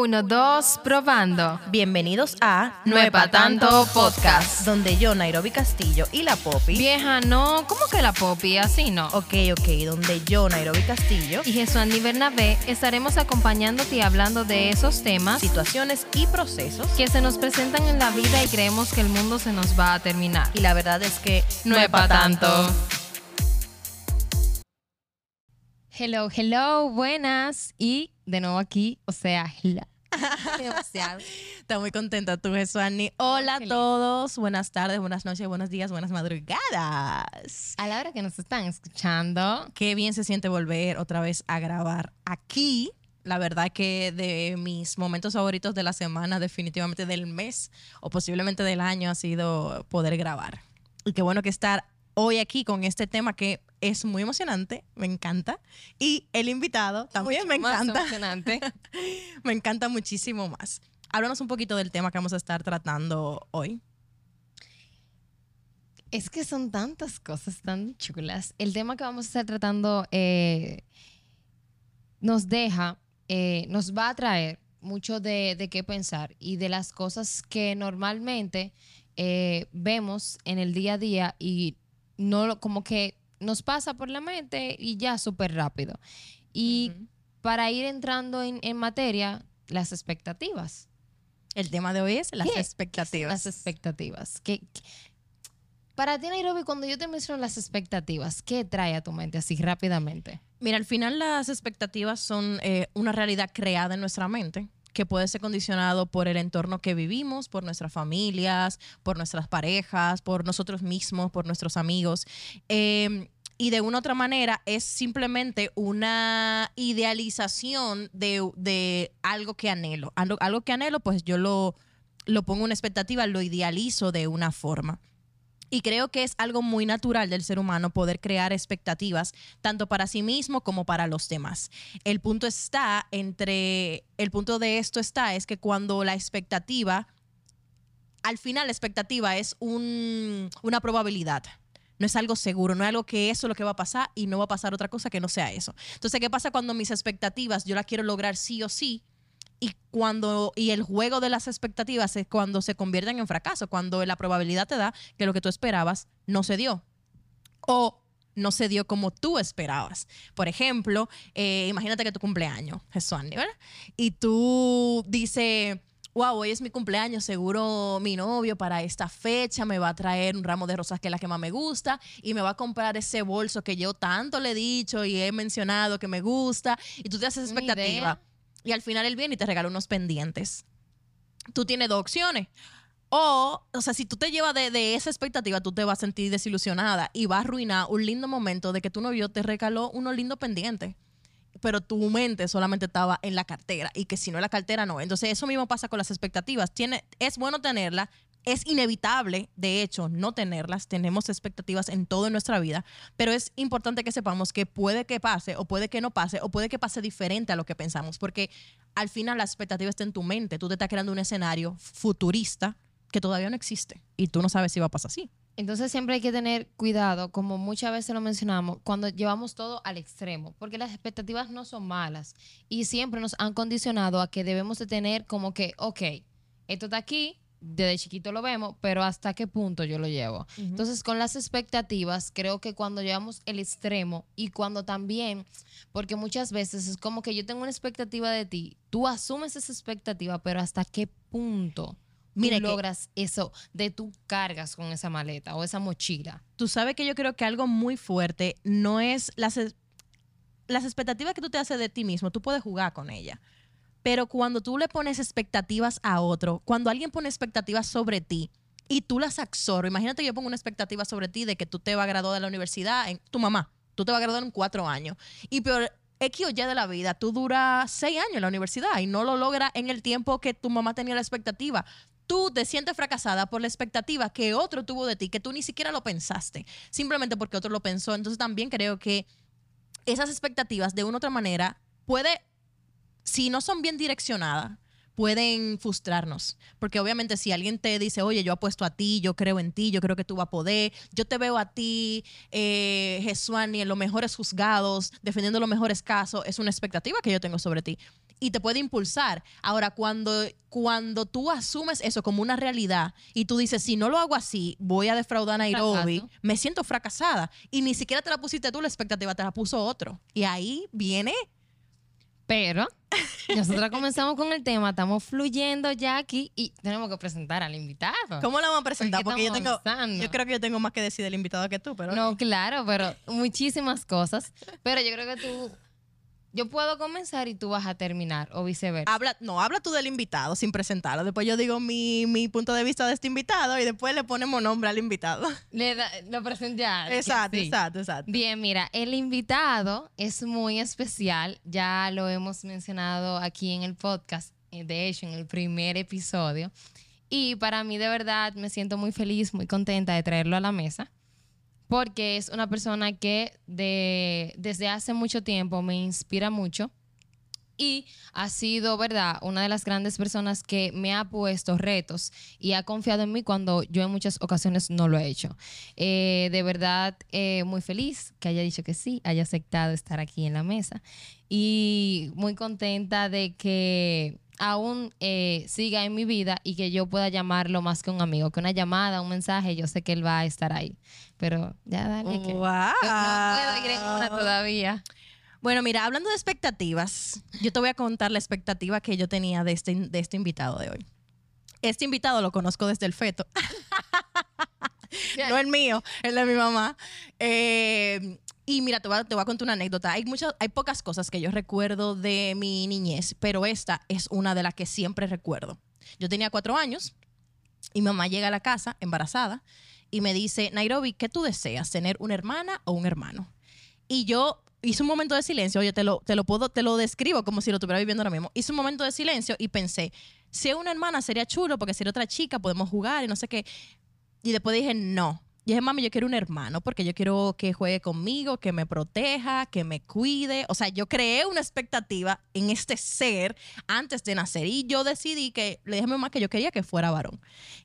Uno, dos, probando. Bienvenidos a No es pa' tanto podcast. donde yo, Nairobi Castillo y la Poppy. Vieja, no, ¿cómo que la Poppy? Así no. Ok, ok, donde yo, Nairobi Castillo, Y Jesús Andy Bernabé estaremos acompañándote y hablando de esos temas situaciones y procesos. que se nos presentan en la vida y creemos que el mundo se nos va a terminar. Y la verdad es que No es pa' tanto. Hello, hello, buenas. Y de nuevo aquí, o sea. Demasiado. Está muy contenta tú, Jesuani. Hola a todos. Buenas tardes, buenas noches, buenos días, buenas madrugadas. A la hora que nos están escuchando, Qué bien se siente volver otra vez a grabar aquí. La verdad que de mis momentos favoritos de la semana, definitivamente del mes o posiblemente del año, ha sido poder grabar. Y qué bueno que estar hoy aquí con este tema que es muy emocionante, me encanta. Y el invitado también me más encanta. emocionante. Me encanta muchísimo más. Háblanos un poquito del tema que vamos a estar tratando hoy. Es que son tantas cosas tan chulas. El tema que vamos a estar tratando eh, nos deja, eh, nos va a traer mucho de, de qué pensar y de las cosas que normalmente eh, vemos en el día a día y no como que nos pasa por la mente y ya súper rápido. Y para ir entrando en, en materia, las expectativas. El tema de hoy es las ¿Qué? expectativas. Las expectativas. ¿Qué, qué- Para ti, Nairobi, cuando yo te menciono las expectativas, ¿qué trae a tu mente así rápidamente? Mira, al final las expectativas son eh, una realidad creada en nuestra mente que puede ser condicionado por el entorno que vivimos, por nuestras familias, por nuestras parejas, por nosotros mismos, por nuestros amigos. Eh, y de una u otra manera es simplemente una idealización de, de algo que anhelo. Algo, algo que anhelo, pues yo lo, lo pongo en una expectativa, lo idealizo de una forma. Y creo que es algo muy natural del ser humano poder crear expectativas tanto para sí mismo como para los demás. El punto está entre, el punto de esto está, es que cuando la expectativa, al final la expectativa es un- una probabilidad. No es algo seguro, no es algo que eso es lo que va a pasar y no va a pasar otra cosa que no sea eso. Entonces, ¿qué pasa cuando mis expectativas yo las quiero lograr sí o sí? Y cuando y el juego de las expectativas es cuando se convierten en fracaso, cuando la probabilidad te da que lo que tú esperabas no se dio o no se dio como tú esperabas. Por ejemplo, eh, imagínate que tu cumpleaños, Jesús, ¿verdad? Y tú dices, wow, hoy es mi cumpleaños, seguro mi novio para esta fecha me va a traer un ramo de rosas que es la que más me gusta y me va a comprar ese bolso que yo tanto le he dicho y he mencionado que me gusta y tú te haces expectativa. Y al final él viene y te regala unos pendientes. Tú tienes dos opciones. O, o sea, si tú te llevas de, de esa expectativa, tú te vas a sentir desilusionada y va a arruinar un lindo momento de que tu novio te regaló unos lindos pendientes. Pero tu mente solamente estaba en la cartera y que si no en la cartera no. Entonces, eso mismo pasa con las expectativas. Tiene, es bueno tenerlas, es inevitable, de hecho, no tenerlas. Tenemos expectativas en todo en nuestra vida, pero es importante que sepamos que puede que pase o puede que no pase o puede que pase diferente a lo que pensamos, porque al final la expectativa está en tu mente. Tú te estás creando un escenario futurista que todavía no existe y tú no sabes si va a pasar así. Entonces siempre hay que tener cuidado, como muchas veces lo mencionamos, cuando llevamos todo al extremo, porque las expectativas no son malas y siempre nos han condicionado a que debemos de tener como que, ok, esto está aquí, desde chiquito lo vemos, pero hasta qué punto yo lo llevo. Entonces, con las expectativas, creo que cuando llevamos el extremo y cuando también, porque muchas veces es como que yo tengo una expectativa de ti, tú asumes esa expectativa, pero hasta qué punto Mira tú que- logras eso de tú cargas con esa maleta o esa mochila. tú sabes que yo creo que algo muy fuerte no es las, las expectativas que tú te haces de ti mismo, tú puedes jugar con ella. Pero cuando tú le pones expectativas a otro, cuando alguien pone expectativas sobre ti y tú las absorbes, imagínate que yo pongo una expectativa sobre ti de que tú te vas a graduar de la universidad, tu mamá, tú te vas a graduar en cuatro años. Y peor, X o Y de la vida, tú duras seis años en la universidad y no lo logras en el tiempo que tu mamá tenía la expectativa. Tú te sientes fracasada por la expectativa que otro tuvo de ti, que tú ni siquiera lo pensaste, simplemente porque otro lo pensó. Entonces también creo que esas expectativas de una u otra manera puede, si no son bien direccionadas, pueden frustrarnos. Porque obviamente si alguien te dice, oye, yo apuesto a ti, yo creo en ti, yo creo que tú vas a poder, yo te veo a ti, eh, Jesuani, en los mejores juzgados, defendiendo los mejores casos, es una expectativa que yo tengo sobre ti. y te puede impulsar. Ahora, cuando, cuando tú asumes eso como una realidad y tú dices, si no lo hago así, voy a defraudar a Nairobi, Fracaso. me siento fracasada. Y ni siquiera te la pusiste tú la expectativa, te la puso otro. Y ahí viene Pero nosotros comenzamos con el tema, estamos fluyendo ya aquí y tenemos que presentar al invitado. ¿Cómo la vamos a presentar? ¿Por Porque yo tengo, avanzando? yo creo que yo tengo más que decir del invitado que tú, pero No, claro, pero muchísimas cosas. Pero yo creo que tú, yo puedo comenzar y tú vas a terminar o viceversa. habla, no, habla tú del invitado sin presentarlo. Después yo digo mi, mi punto de vista de este invitado y después le ponemos nombre al invitado. Le da- lo presenté ya. exacto, sí. exacto, exacto. Bien, mira, el invitado es muy especial. Ya lo hemos mencionado aquí en el podcast, eh, de hecho, en el primer episodio. Y para mí, de verdad, me siento muy feliz, muy contenta de traerlo a la mesa, porque es una persona que de, desde hace mucho tiempo me inspira mucho y ha sido, ¿verdad?, una de las grandes personas que me ha puesto retos y ha confiado en mí cuando yo en muchas ocasiones no lo he hecho. Eh, de verdad, eh, muy feliz que haya dicho que sí, haya aceptado estar aquí en la mesa y muy contenta de que aún eh, siga en mi vida y que yo pueda llamarlo más que un amigo, que una llamada, un mensaje, yo sé que él va a estar ahí. Pero ya dale que... Wow. No puedo ir en una todavía. Bueno, mira, hablando de expectativas, yo te voy a contar la expectativa que yo tenía de este, de este invitado de hoy. Este invitado lo conozco desde el feto. no el mío, el de mi mamá. Eh, y mira, te voy, a, te voy a contar una anécdota. Hay, muchas, hay pocas cosas que yo recuerdo de mi niñez, pero esta es una de las que siempre recuerdo. Yo tenía cuatro años y mamá llega a la casa embarazada y me dice, Nairobi, ¿qué tú deseas? ¿Tener una hermana o un hermano? Y yo hice un momento de silencio, oye, te lo, te lo puedo, te lo describo como si lo estuviera viviendo ahora mismo. Hice un momento de silencio y pensé, si es una hermana sería chulo porque si era otra chica podemos jugar y no sé qué. Y después dije, no. Y dije, mami, yo quiero un hermano porque yo quiero que juegue conmigo, que me proteja, que me cuide. O sea, yo creé una expectativa en este ser antes de nacer y yo decidí que le dije a mi mamá que yo quería que fuera varón.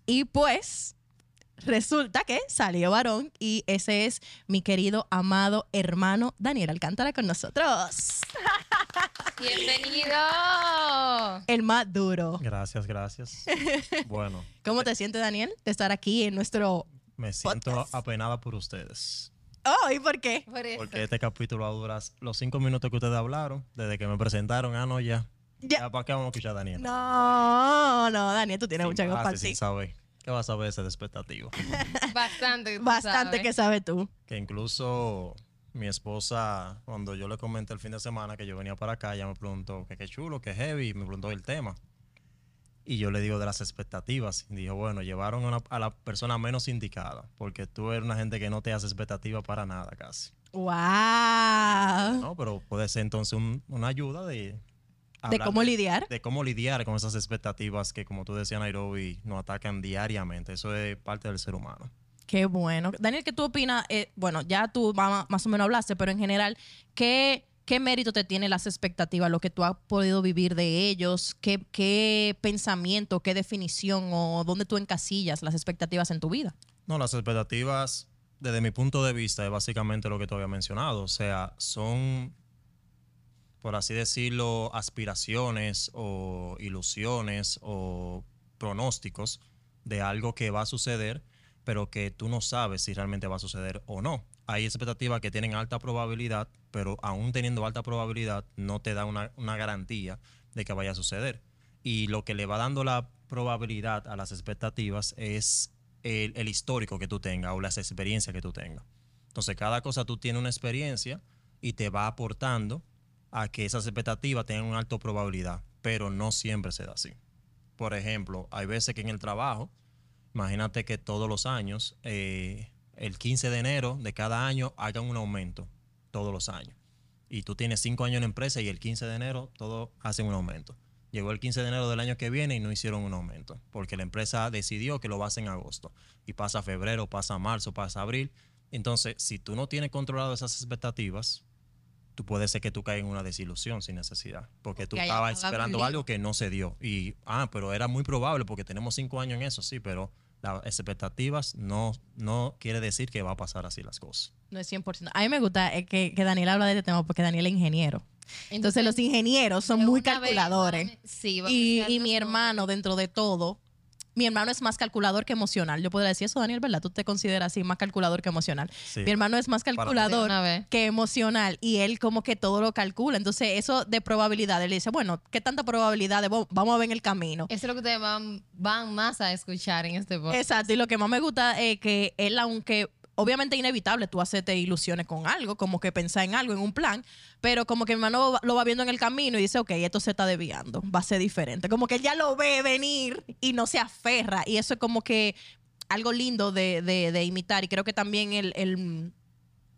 Y pues resulta que salió varón y ese es mi querido, amado hermano Daniel Alcántara con nosotros. Bienvenido. El más duro. Gracias, gracias. Bueno, ¿Cómo te sientes, Daniel, de estar aquí en nuestro... me siento Podcast. apenada por ustedes. Oh, ¿y por qué? Por eso. Porque este capítulo va a durar los cinco minutos que ustedes hablaron, desde que me presentaron. Ah, no, ya. Ya. Ya, ¿para qué vamos a escuchar a Daniel? No, no, Daniel, tú tienes mucha compartir. sin saber. ¿Qué vas a saber ese de expectativa? Bastante. Bastante sabes. que sabes tú. que incluso mi esposa, cuando yo le comenté el fin de semana que yo venía para acá, ella me preguntó que qué chulo, que heavy, y me preguntó el tema. Y yo le digo de las expectativas. Dijo, bueno, llevaron a, una- a la persona menos indicada, porque tú eres una gente que no te hace expectativa para nada casi. Wow. ¿no? Pero puede ser entonces un- una ayuda de... De cómo lidiar. De cómo lidiar con esas expectativas que, como tú decías, Nairobi, nos atacan diariamente. Eso es parte del ser humano. Qué bueno. Daniel, ¿qué tú opinas? Eh, bueno, ya tú ma- más o menos hablaste, pero en general, ¿qué, qué mérito te tienen las expectativas, lo que tú has podido vivir de ellos? ¿Qué, qué pensamiento, qué definición o dónde tú encasillas las expectativas en tu vida? No, las expectativas, desde mi punto de vista, es básicamente lo que tú habías mencionado. O sea, son, por así decirlo, aspiraciones o ilusiones o pronósticos de algo que va a suceder, pero que tú no sabes si realmente va a suceder o no. Hay expectativas que tienen alta probabilidad, pero aún teniendo alta probabilidad, no te da una, una garantía de que vaya a suceder. Y lo que le va dando la probabilidad a las expectativas es el, el histórico que tú tengas o las experiencias que tú tengas. Entonces, cada cosa tú tienes una experiencia y te va aportando a que esas expectativas tengan una alta probabilidad, pero no siempre se da así. Por ejemplo, hay veces que en el trabajo, imagínate que todos los años, eh, el 15 de enero de cada año hagan un aumento, todos los años. Y tú tienes cinco años en la empresa y el 15 de enero todos hacen un aumento. Llegó el 15 de enero del año que viene y no hicieron un aumento, porque la empresa decidió que lo va a hacer en agosto. Y pasa febrero, pasa marzo, pasa abril. Entonces, si tú no tienes controlado esas expectativas, tú puede ser que tú caigas en una desilusión sin necesidad, porque tú estabas esperando algo que no se dio. Y, ah, pero era muy probable porque tenemos cinco años en eso, sí, pero las expectativas no, no quiere decir que va a pasar así las cosas. No es 100%. A mí me gusta eh, que, que Daniel habla de este tema porque Daniel es ingeniero. Entonces, los ingenieros son muy vez calculadores. sí, Y, y mi hermano, dentro de todo, mi hermano es más calculador que emocional. Yo podría decir eso, Daniel, ¿verdad? Tú te consideras así más calculador que emocional. Sí. Mi hermano es más calculador que emocional y él como que todo lo calcula. Entonces, eso de probabilidad, él dice, bueno, ¿qué tanta probabilidad? de- vamos a ver en el camino. Eso es lo que ustedes van, van más a escuchar en este podcast. Exacto, y lo que más me gusta es que él, aunque obviamente inevitable tú hacerte ilusiones con algo, como que pensar en algo, en un plan, pero como que mi hermano lo va viendo en el camino y dice, ok, esto se está desviando, va a ser diferente. Como que él ya lo ve venir y no se aferra, y eso es como que algo lindo de, de- de imitar, y creo que también el...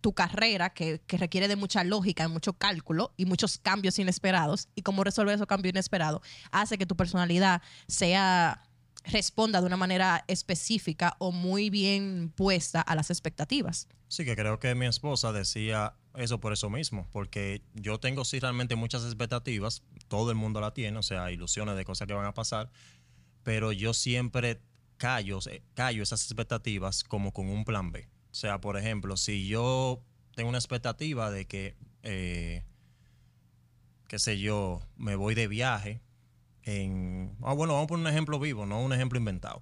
tu carrera, que, que requiere de mucha lógica, mucho cálculo y muchos cambios inesperados, y cómo resolver esos cambios inesperados, hace que tu personalidad sea responda de una manera específica o muy bien puesta a las expectativas. Sí, que creo que mi esposa decía eso por eso mismo, porque yo tengo sí realmente muchas expectativas, todo el mundo la tiene, o sea, ilusiones de cosas que van a pasar, pero yo siempre callo, eh, callo esas expectativas como con un plan B. O sea, por ejemplo, si yo tengo una expectativa de que, eh, qué sé yo, me voy de viaje en... Ah, bueno, vamos a poner un ejemplo vivo, no un ejemplo inventado.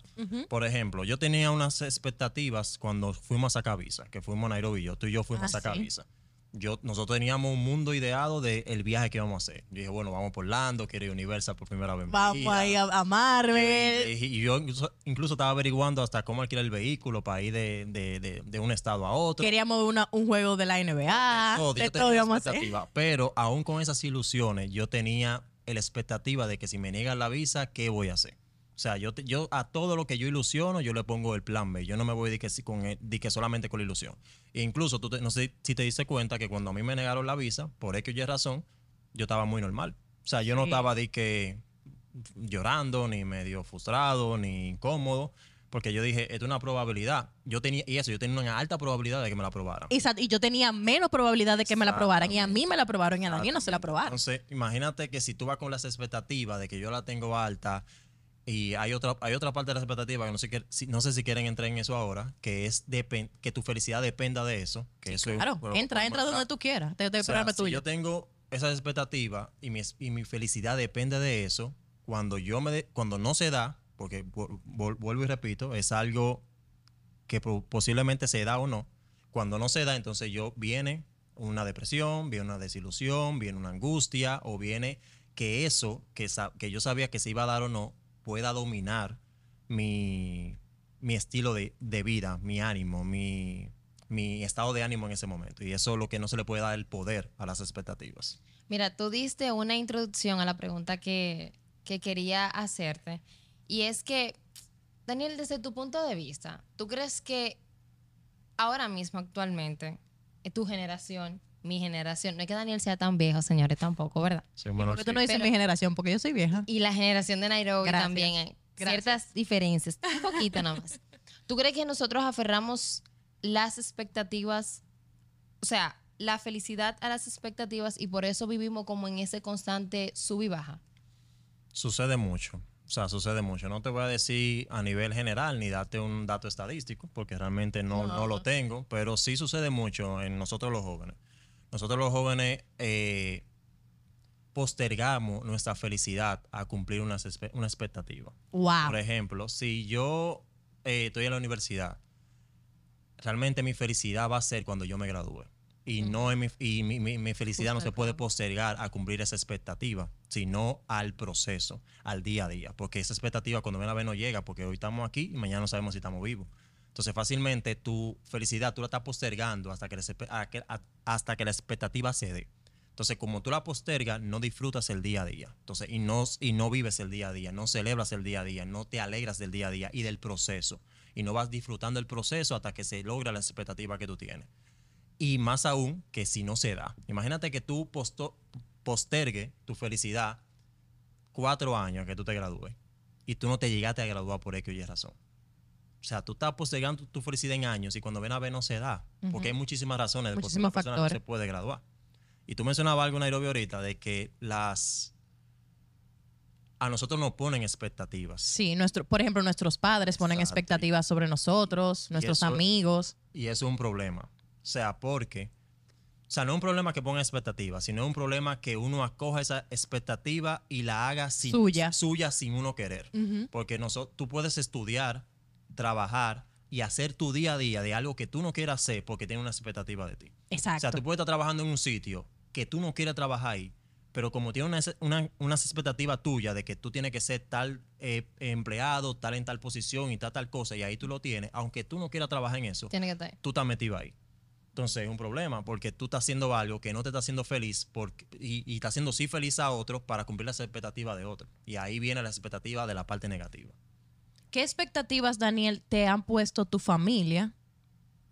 Por ejemplo, yo tenía unas expectativas cuando fuimos a sacar visa, que fuimos a Nairobi, yo, tú y yo fuimos Ah, a sacar sí. Yo, nosotros teníamos un mundo ideado del viaje que íbamos a hacer. Yo dije, bueno, vamos por Orlando, quiero ir a Universal por primera vez. Vamos ahí a, a Marvel. Y, y yo incluso, estaba averiguando hasta cómo alquilar el vehículo para ir de, de- de- de un estado a otro. Queríamos una- un juego de la NBA. Todo, de yo todo tenía Pero aún con esas ilusiones, yo tenía la expectativa de que si me niegan la visa, ¿qué voy a hacer? O sea, yo, te- yo a todo lo que yo ilusiono, yo le pongo el plan B. Yo no me voy de que, con el- de que solamente con la ilusión. E incluso, tú te- no sé si te diste cuenta que cuando a mí me negaron la visa, por X Y razón, yo estaba muy normal. O sea, yo no Sí. estaba de que llorando, ni medio frustrado, ni incómodo, porque yo dije, esto es una probabilidad. Yo tenía, y eso, yo tenía una alta probabilidad de que me la aprobaran. Exacto, y yo tenía menos probabilidad de que me la aprobaran. Y a mí me la aprobaron y a Daniel no se la aprobaron. Entonces, imagínate que si tú vas con las expectativas de que yo la tengo alta y hay otra, hay otra parte de la expectativa que no sé, qué- si- no sé si quieren entrar en eso ahora, que es depen- que tu felicidad dependa de eso. Que eso es- Claro, bueno, entra, entra donde tú quieras. Te, te o sea, si yo tengo esa expectativa y mi, y mi felicidad depende de eso, cuando yo me de- cuando no se da, porque vu- vu- vuelvo y repito, es algo que po- posiblemente se da o no. Cuando no se da, entonces yo viene una depresión, viene una desilusión, viene una angustia o viene que eso que, yo sabía que se iba a dar o no pueda dominar mi, estilo de, vida, mi ánimo, mi, estado de ánimo en ese momento. Y eso es lo que no se le puede dar el poder a las expectativas. Mira, tú diste una introducción a la pregunta que quería hacerte. Y es que, Daniel, desde tu punto de vista, ¿tú crees que ahora mismo, actualmente, eh, tu generación, mi generación, no es que Daniel sea tan viejo, señores, tampoco, ¿verdad? Porque tú no dices Pero- mi generación, porque yo soy vieja. Y la generación de Nairobi Gracias. también hay Gracias. ciertas diferencias, un poquito nada más. ¿Tú crees que nosotros aferramos las expectativas, o sea, la felicidad a las expectativas y por eso vivimos como en ese constante sub y baja? Sucede mucho. O sea, sucede mucho. No te voy a decir a nivel general ni darte un dato estadístico, porque realmente no, No. no lo tengo, pero sí sucede mucho en nosotros los jóvenes. Nosotros los jóvenes eh, postergamos nuestra felicidad a cumplir una, una expectativa. Wow. Por ejemplo, si yo eh, estoy en la universidad, realmente mi felicidad va a ser cuando yo me gradúe. Y, no en mi, y mi, mi- mi felicidad no se puede postergar a cumplir esa expectativa, sino al proceso, al día a día. Porque esa expectativa cuando viene a ver no llega, porque hoy estamos aquí y mañana no sabemos si estamos vivos. Entonces fácilmente tu felicidad tú la estás postergando hasta que, la hasta que la expectativa se dé. Entonces, como tú la postergas, no disfrutas el día a día. Entonces, y no, y no vives el día a día, no celebras el día a día, no te alegras del día a día y del proceso. Y no vas disfrutando el proceso hasta que se logra la expectativa que tú tienes. Y más aún que si no se da. Imagínate que tú posto- postergue tu felicidad cuatro años que tú te gradúes y tú no te llegaste a graduar por X o Y razón. O sea, tú estás postergando tu felicidad en años y cuando ven a ver no se da. Porque hay muchísimas razones de por qué Muchísimos una persona no se puede graduar. Y tú mencionabas algo, Nairobi, ahorita, de que las... A nosotros nos ponen expectativas. Sí, nuestro, por ejemplo, nuestros padres ponen Exacto. expectativas sobre nosotros, nuestros eso- amigos. Y eso es un problema. O sea, porque sea, no es un problema que ponga expectativas, sino un problema que uno acoja esa expectativa y la haga sin, Suya. suya sin uno querer. Porque noso- tú puedes estudiar, trabajar y hacer tu día a día de algo que tú no quieras hacer porque tiene una expectativa de ti. Exacto. O sea, tú puedes estar trabajando en un sitio que tú no quieres trabajar ahí, pero como tiene una, una, unas expectativas tuyas de que tú tienes que ser tal eh, empleado, tal en tal posición y tal tal cosa, y ahí tú lo tienes, aunque tú no quieras trabajar en eso, Tiene que estar tú estás metido ahí. Entonces es un problema porque tú estás haciendo algo que no te está haciendo feliz porque, y, y está haciendo sí feliz a otros para cumplir las expectativas de otros. Y ahí viene la expectativa de la parte negativa. ¿Qué expectativas, Daniel, te han puesto tu familia?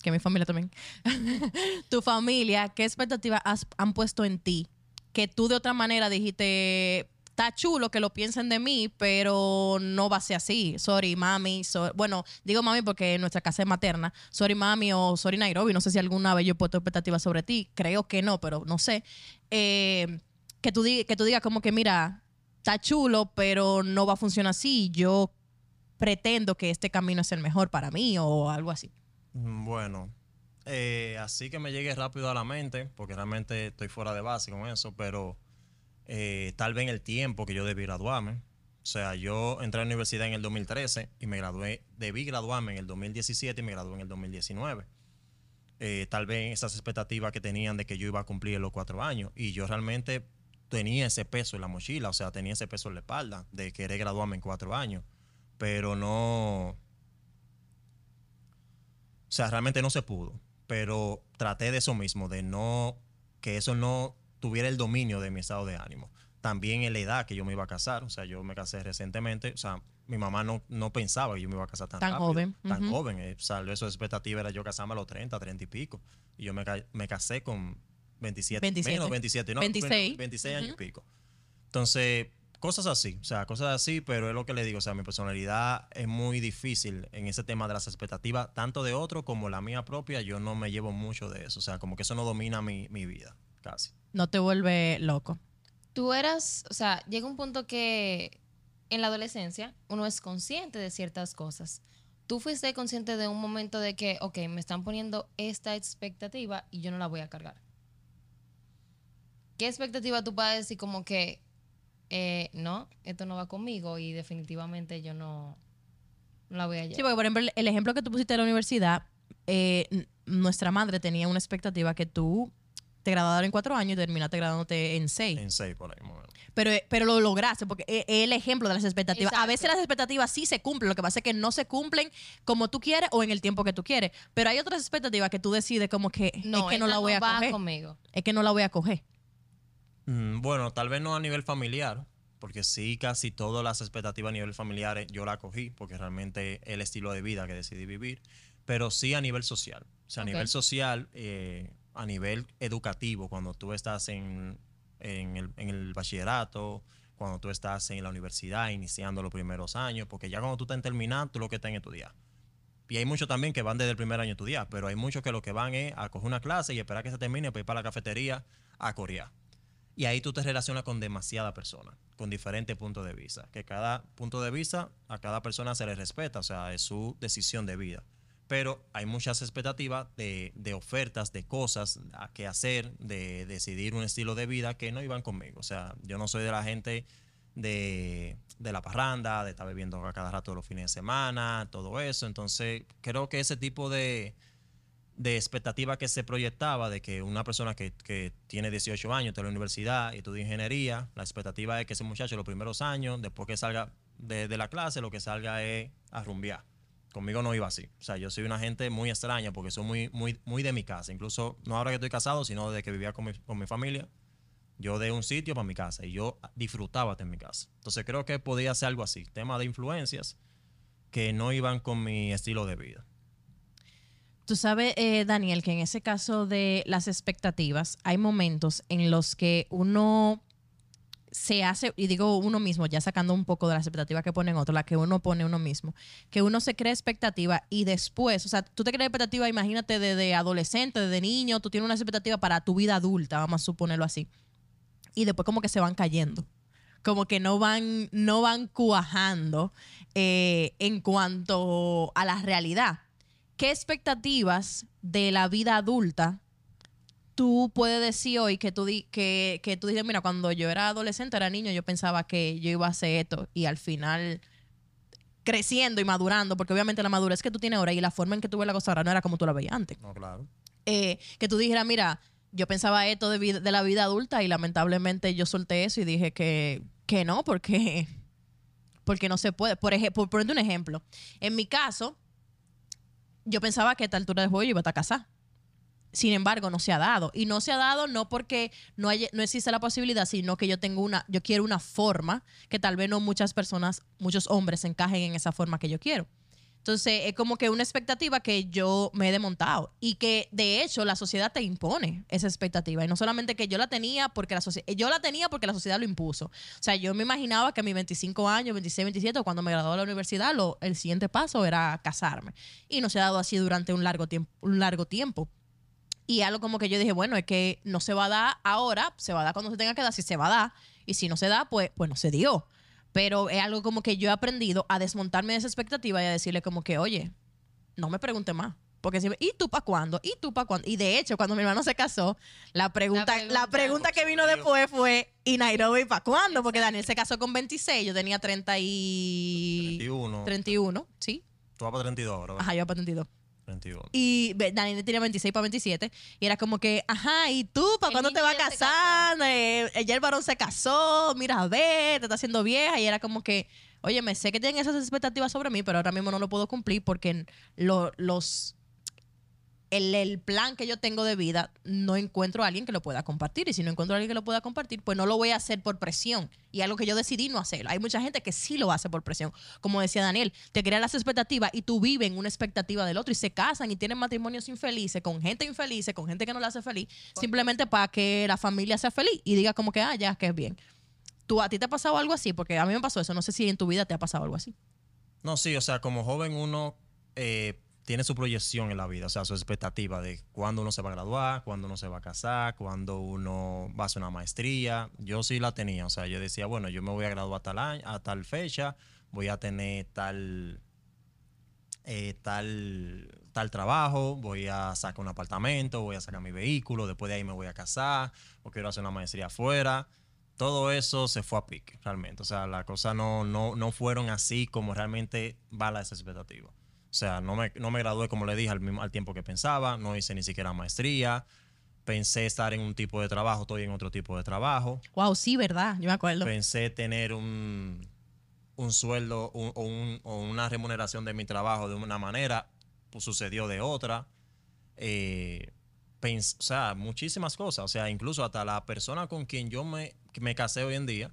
Que mi familia también. tu familia, ¿qué expectativas han puesto en ti? Que tú de otra manera dijiste, está chulo que lo piensen de mí, pero no va a ser así. Sorry, mami. bueno, digo mami porque nuestra casa es materna. Sorry, mami o sorry, Nairobi. No sé si alguna vez yo he puesto expectativas sobre ti. Creo que no, pero no sé. Eh, que, tú que tú digas como que, mira, está chulo, pero no va a funcionar así. Yo pretendo que este camino es el mejor para mí o algo así. Mm, Bueno, eh, así que me llegue rápido a la mente, porque realmente estoy fuera de base con eso, pero eh, tal vez en el tiempo que yo debí graduarme. O sea, yo entré a la universidad en el 2013 y me gradué, debí graduarme en el 2017 y me gradué en el 2019. Eh, tal vez esas expectativas que tenían de que yo iba a cumplir los cuatro años y yo realmente tenía ese peso en la mochila, o sea, tenía ese peso en la espalda de querer graduarme en cuatro años, pero no, o sea, realmente no se pudo, pero traté de eso mismo, de no, que eso no tuviera el dominio de mi estado de ánimo. También en la edad que yo me iba a casar, o sea, yo me casé recientemente, o sea, mi mamá no, no pensaba que yo me iba a casar tan, Tan rápido, joven, Tan joven, eh, o sea, de expectativa era yo casarme a los 30, 30 y pico. Y yo me, me casé con 27, 27. menos 27, no, 26. 26 años y pico. Entonces, cosas así, o sea, cosas así, pero es lo que le digo, o sea, mi personalidad es muy difícil en ese tema de las expectativas, tanto de otro como la mía propia, yo no me llevo mucho de eso, o sea, como que eso no domina mi, mi vida, casi. No te vuelve loco. Tú eras, o sea, llega un punto que en la adolescencia uno es consciente de ciertas cosas. Tú fuiste consciente de un momento de que, ok, me están poniendo esta expectativa y yo no la voy a cargar. ¿Qué expectativa tú puedes decir como que, eh, no, esto no va conmigo y definitivamente yo no, no la voy a llevar? Sí, porque por ejemplo, el- ejemplo que tú pusiste de la universidad, eh, nuestra madre tenía una expectativa que tú te graduaras en cuatro años y terminaste graduándote en seis. En seis por ahí, más o menos. Pero, pero lo lograste, porque es es el ejemplo de las expectativas. A veces las expectativas sí se cumplen, lo que pasa es que no se cumplen como tú quieres o en el tiempo que tú quieres. Pero hay otras expectativas que tú decides como que es que no la voy a va coger. conmigo. Es que no la voy a coger. Mm, Bueno, tal vez no a nivel familiar, porque sí, casi todas las expectativas a nivel familiar eh, yo la cogí, porque realmente es el estilo de vida que decidí vivir, pero sí a nivel social. O sea, a nivel social, eh, a nivel educativo, cuando tú estás en, en el, en el bachillerato, cuando tú estás en la universidad, iniciando los primeros años, porque ya cuando tú estás terminando, tú lo que estás en estudiar. Y hay muchos también que van desde el primer año a estudiar, pero hay muchos que lo que van es a coger una clase y esperar que se termine para ir para la cafetería a corear. Y ahí tú te relacionas con demasiadas personas, con diferentes puntos de vista. Que cada punto de vista a cada persona se le respeta, o sea, es su decisión de vida. Pero hay muchas expectativas de, ofertas, de cosas a que hacer, de decidir un estilo de vida que no iban conmigo. O sea, yo no soy de la gente de, de la parranda, de estar bebiendo a cada rato los fines de semana, todo eso. Entonces, creo que ese tipo de, de expectativa que se proyectaba de que una persona que, que tiene 18 años está en la universidad y estudia ingeniería, la expectativa es que ese muchacho los primeros años, después que salga de, de la clase, lo que salga es a rumbear. Conmigo no iba así. O sea, yo soy una gente muy extraña porque soy muy, muy, muy de mi casa. Incluso no ahora que estoy casado, sino desde que vivía con mi, con mi familia. Yo de un sitio para mi casa y yo disfrutaba de mi casa. Entonces creo que podía ser algo así. Tema de influencias que no iban con mi estilo de vida. Tú sabes, eh, Daniel, que en ese caso de las expectativas, hay momentos en los que uno se hace, y digo uno mismo, ya sacando un poco de las expectativas que ponen otros, la que uno pone uno mismo, que uno se crea expectativa y después, o sea, tú te creas expectativa, imagínate, desde adolescente, desde niño, tú tienes una expectativa para tu vida adulta, vamos a suponerlo así. Y después como que se van cayendo. Como que no van, no van cuajando eh, en cuanto a la realidad. ¿Qué expectativas de la vida adulta tú puedes decir hoy que tú, di, que, que tú dices, mira, cuando yo era adolescente, era niño, yo pensaba que yo iba a hacer esto y al final creciendo y madurando, porque obviamente la madurez que tú tienes ahora y la forma en que tú ves la cosa ahora no era como tú la veías antes. No, claro. Eh, que tú dijeras, mira, yo pensaba esto de, vida- de la vida adulta y lamentablemente yo solté eso y dije que, que no, porque, porque no se puede. Por ejemplo, por ponerte un ejemplo, en mi caso, yo pensaba que a esta altura de juego yo iba a estar casada. Sin embargo, no se ha dado. Y no se ha dado no porque no, no existe la posibilidad, sino que yo tengo una, yo quiero una forma que tal vez no muchas personas, muchos hombres encajen en esa forma que yo quiero. Entonces, es como que una expectativa que yo me he desmontado y que de hecho la sociedad te impone esa expectativa. Y no solamente que yo la tenía porque la sociedad, yo la tenía porque la sociedad lo impuso. O sea, yo me imaginaba que a mis 25 años, 26, 27, o cuando me gradué de la universidad, lo, el siguiente paso era casarme. Y no se ha dado así durante un largo tiempo. Un largo tiempo. Y algo como que yo dije, bueno, es que no se va a dar ahora, se va a dar cuando se tenga que dar, si se va a dar. Y si no se da, pues, pues no se dio. Pero es algo como que yo he aprendido a desmontarme de esa expectativa y a decirle como que, oye, no me pregunte más. Porque si, ¿y tú para cuándo? ¿Y tú para cuándo? Y de hecho, cuando mi hermano se casó, la pregunta, la pregunta. pregunta, que vino después fue, ¿y Nairobi para cuándo? Porque Daniel se casó con 26, yo tenía 30 y... 31. 31, sí. Tú vas para 32 ahora, ¿verdad? Ajá, yo para 32. 31. Y ve- Daniel tenía 26 para 27. Y era como que, ajá, ¿y tú para El cuándo te vas a casar? Eh, ya el varón se casó, mira, a ver, te está haciendo vieja. Y era como que, oye, me sé que tienen esas expectativas sobre mí, pero ahora mismo no lo puedo cumplir porque lo- los... El, el plan que yo tengo de vida, no encuentro a alguien que lo pueda compartir. Y si no encuentro a alguien que lo pueda compartir, pues no lo voy a hacer por presión. Y algo que yo decidí no hacerlo. Hay mucha gente que sí lo hace por presión. Como decía Daniel, te crean las expectativas y tú vives en una expectativa del otro y se casan y tienen matrimonios infelices con gente infeliz, con gente que no la hace feliz, simplemente para que la familia sea feliz y diga como que, ah, ya, que es bien. ¿Tú, ¿A ti te ha pasado algo así? Porque a mí me pasó eso. No sé si en tu vida te ha pasado algo así. No, sí, o sea, como joven uno eh, tiene su proyección en la vida, o sea, su expectativa de cuándo uno se va a graduar, cuándo uno se va a casar, cuándo uno va a hacer una maestría. Yo sí la tenía, o sea, yo decía, bueno, yo me voy a graduar a tal, año, a tal fecha, voy a tener tal, eh, tal, tal trabajo, voy a sacar un apartamento, voy a sacar mi vehículo, después de ahí me voy a casar, o quiero hacer una maestría afuera. Todo eso se fue a pique, realmente. O sea, las cosas no, no, no fueron así como realmente va la esa expectativa. O sea, no me, no me gradué, como le dije, al, mismo, al tiempo que pensaba, no hice ni siquiera maestría. Pensé estar en un tipo de trabajo, estoy en otro tipo de trabajo. Wow, sí, ¿verdad? Yo me acuerdo. Pensé tener un, un sueldo un- o, un- o una remuneración de mi trabajo de una manera, pues sucedió de otra. Eh, o sea, muchísimas cosas. O sea, incluso hasta la persona con quien yo me, me casé hoy en día,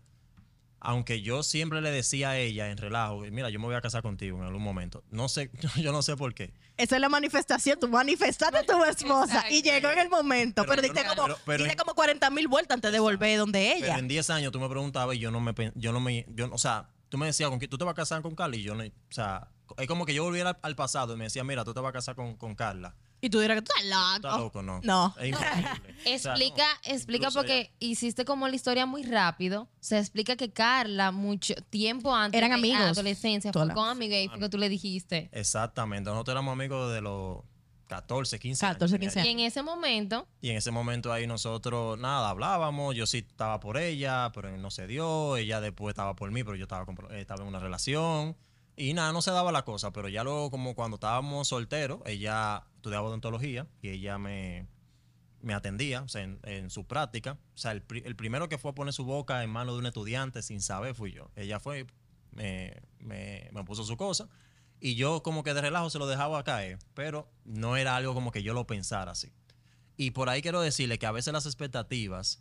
aunque yo siempre le decía a ella en relajo, mira, yo me voy a casar contigo en algún momento. No sé, yo no sé por qué. Esa es la manifestación. Tú manifestaste a tu esposa y llegó en el momento. Pero Pero, diste no- como, pero- pero diste en- como 40 mil vueltas antes de volver donde ella. Pero en 10 años tú me preguntabas y yo no me, yo no me, yo, o sea, tú me decías, ¿con quién tú te vas a casar con Carla? Y yo no, o sea, es como que yo volviera al, al pasado y me decía, mira, tú te vas a casar con, con Carla. Y tú dirás que tú estás loco. Estás loco, no. No. Es imposible. O sea, Explica, no. explica Incluso porque hiciste como la historia muy rápido. Se explica que Carla, mucho tiempo antes Eran de amigos. adolescencia, Toda fue la- con amiga y fue que tú le dijiste. Exactamente. Nosotros éramos amigos de los 14, 15 años. 14, tenía 15 yo. Y en ese momento, Y en ese momento ahí nosotros, nada, hablábamos. Yo sí estaba por ella, pero no se dio. Ella después estaba por mí, pero yo estaba, eh, estaba en una relación. Y nada, no se daba la cosa. Pero ya luego, como cuando estábamos solteros, ella estudiaba odontología y ella me, me atendía, o sea, en, en su práctica. O sea, el, pri- el primero que fue a poner su boca en manos de un estudiante sin saber fui yo. Ella fue, me, me, me puso su cosa. Y yo como que de relajo se lo dejaba caer, pero no era algo como que yo lo pensara así. Y por ahí quiero decirle que a veces las expectativas,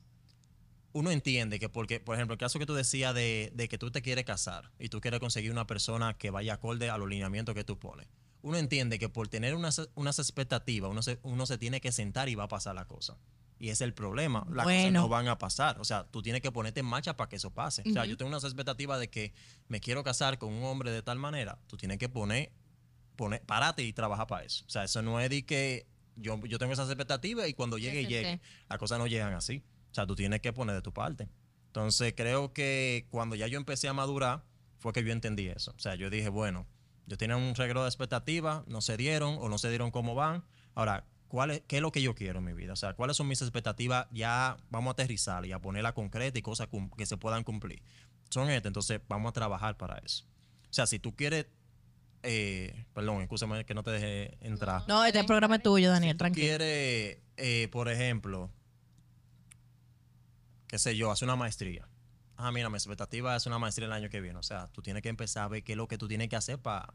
uno entiende que porque, por ejemplo, el caso que tú decías de, de que tú te quieres casar y tú quieres conseguir una persona que vaya acorde a los lineamientos que tú pones. Uno entiende que por tener unas, unas expectativas, uno se, uno se tiene que sentar y va a pasar la cosa. Y ese es el problema. Las cosas no van a pasar. O sea, tú tienes que ponerte en marcha para que eso pase. O sea, yo tengo unas expectativas de que me quiero casar con un hombre de tal manera. Tú tienes que poner, poner, párate y trabajar para eso. O sea, eso no es de que yo, yo tengo esas expectativas y cuando llegue, Ese llegue. sí. Las cosas no llegan así. O sea, tú tienes que poner de tu parte. Entonces, creo que cuando ya yo empecé a madurar, fue que yo entendí eso. O sea, yo dije, bueno, yo tenía un regalo de expectativas, no se dieron o no se dieron como van. Ahora, ¿cuál es, ¿qué es lo que yo quiero en mi vida? O sea, ¿cuáles son mis expectativas? Ya vamos a aterrizar y a ponerla concreta y cosas que se puedan cumplir. Son estas, entonces vamos a trabajar para eso. O sea, si tú quieres, eh, perdón, escúchame que no te deje entrar. No, este programa es tuyo, Daniel, tranquilo. quiere, eh, por ejemplo, qué sé yo, hacer una maestría. Ah, mira, mi expectativa es una maestría el año que viene. O sea, tú tienes que empezar a ver qué es lo que tú tienes que hacer para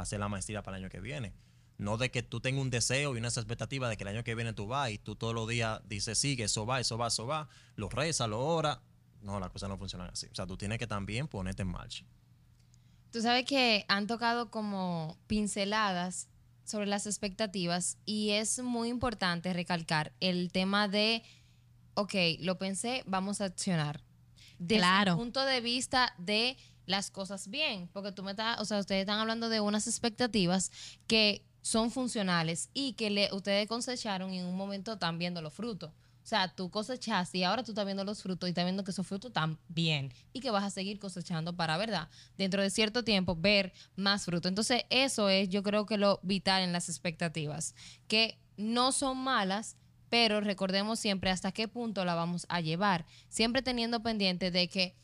hacer la maestría para el año que viene. No de que tú tengas un deseo y una expectativa de que el año que viene tú vas y tú todos los días dices, sí, que eso va, eso va, eso va, lo rezas, lo oras. No, las cosas no funcionan así. O sea, tú tienes que también ponerte en marcha. Tú sabes que han tocado como pinceladas sobre las expectativas y es muy importante recalcar el tema de, ok, lo pensé, vamos a accionar. Desde Claro. el punto de vista de las cosas bien, porque tú me estás, o sea, ustedes están hablando de unas expectativas que son funcionales y que le, ustedes cosecharon y en un momento están viendo los frutos. O sea, tú cosechaste y ahora tú estás viendo los frutos y estás viendo que esos frutos están bien y que vas a seguir cosechando para, ¿verdad? Dentro de cierto tiempo, ver más fruto. Entonces, eso es, yo creo que lo vital en las expectativas, que no son malas, pero recordemos siempre hasta qué punto la vamos a llevar. Siempre teniendo pendiente de que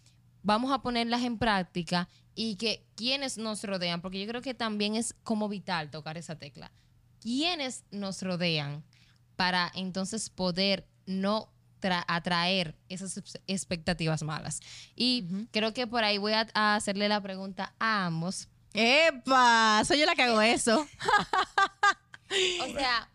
vamos a ponerlas en práctica y que quienes nos rodean, porque yo creo que también es como vital tocar esa tecla, quienes nos rodean para entonces poder no tra- atraer esas ex- expectativas malas. Y creo que por ahí voy a, a hacerle la pregunta a ambos. ¡Epa! Soy yo la que hago eso. O sea,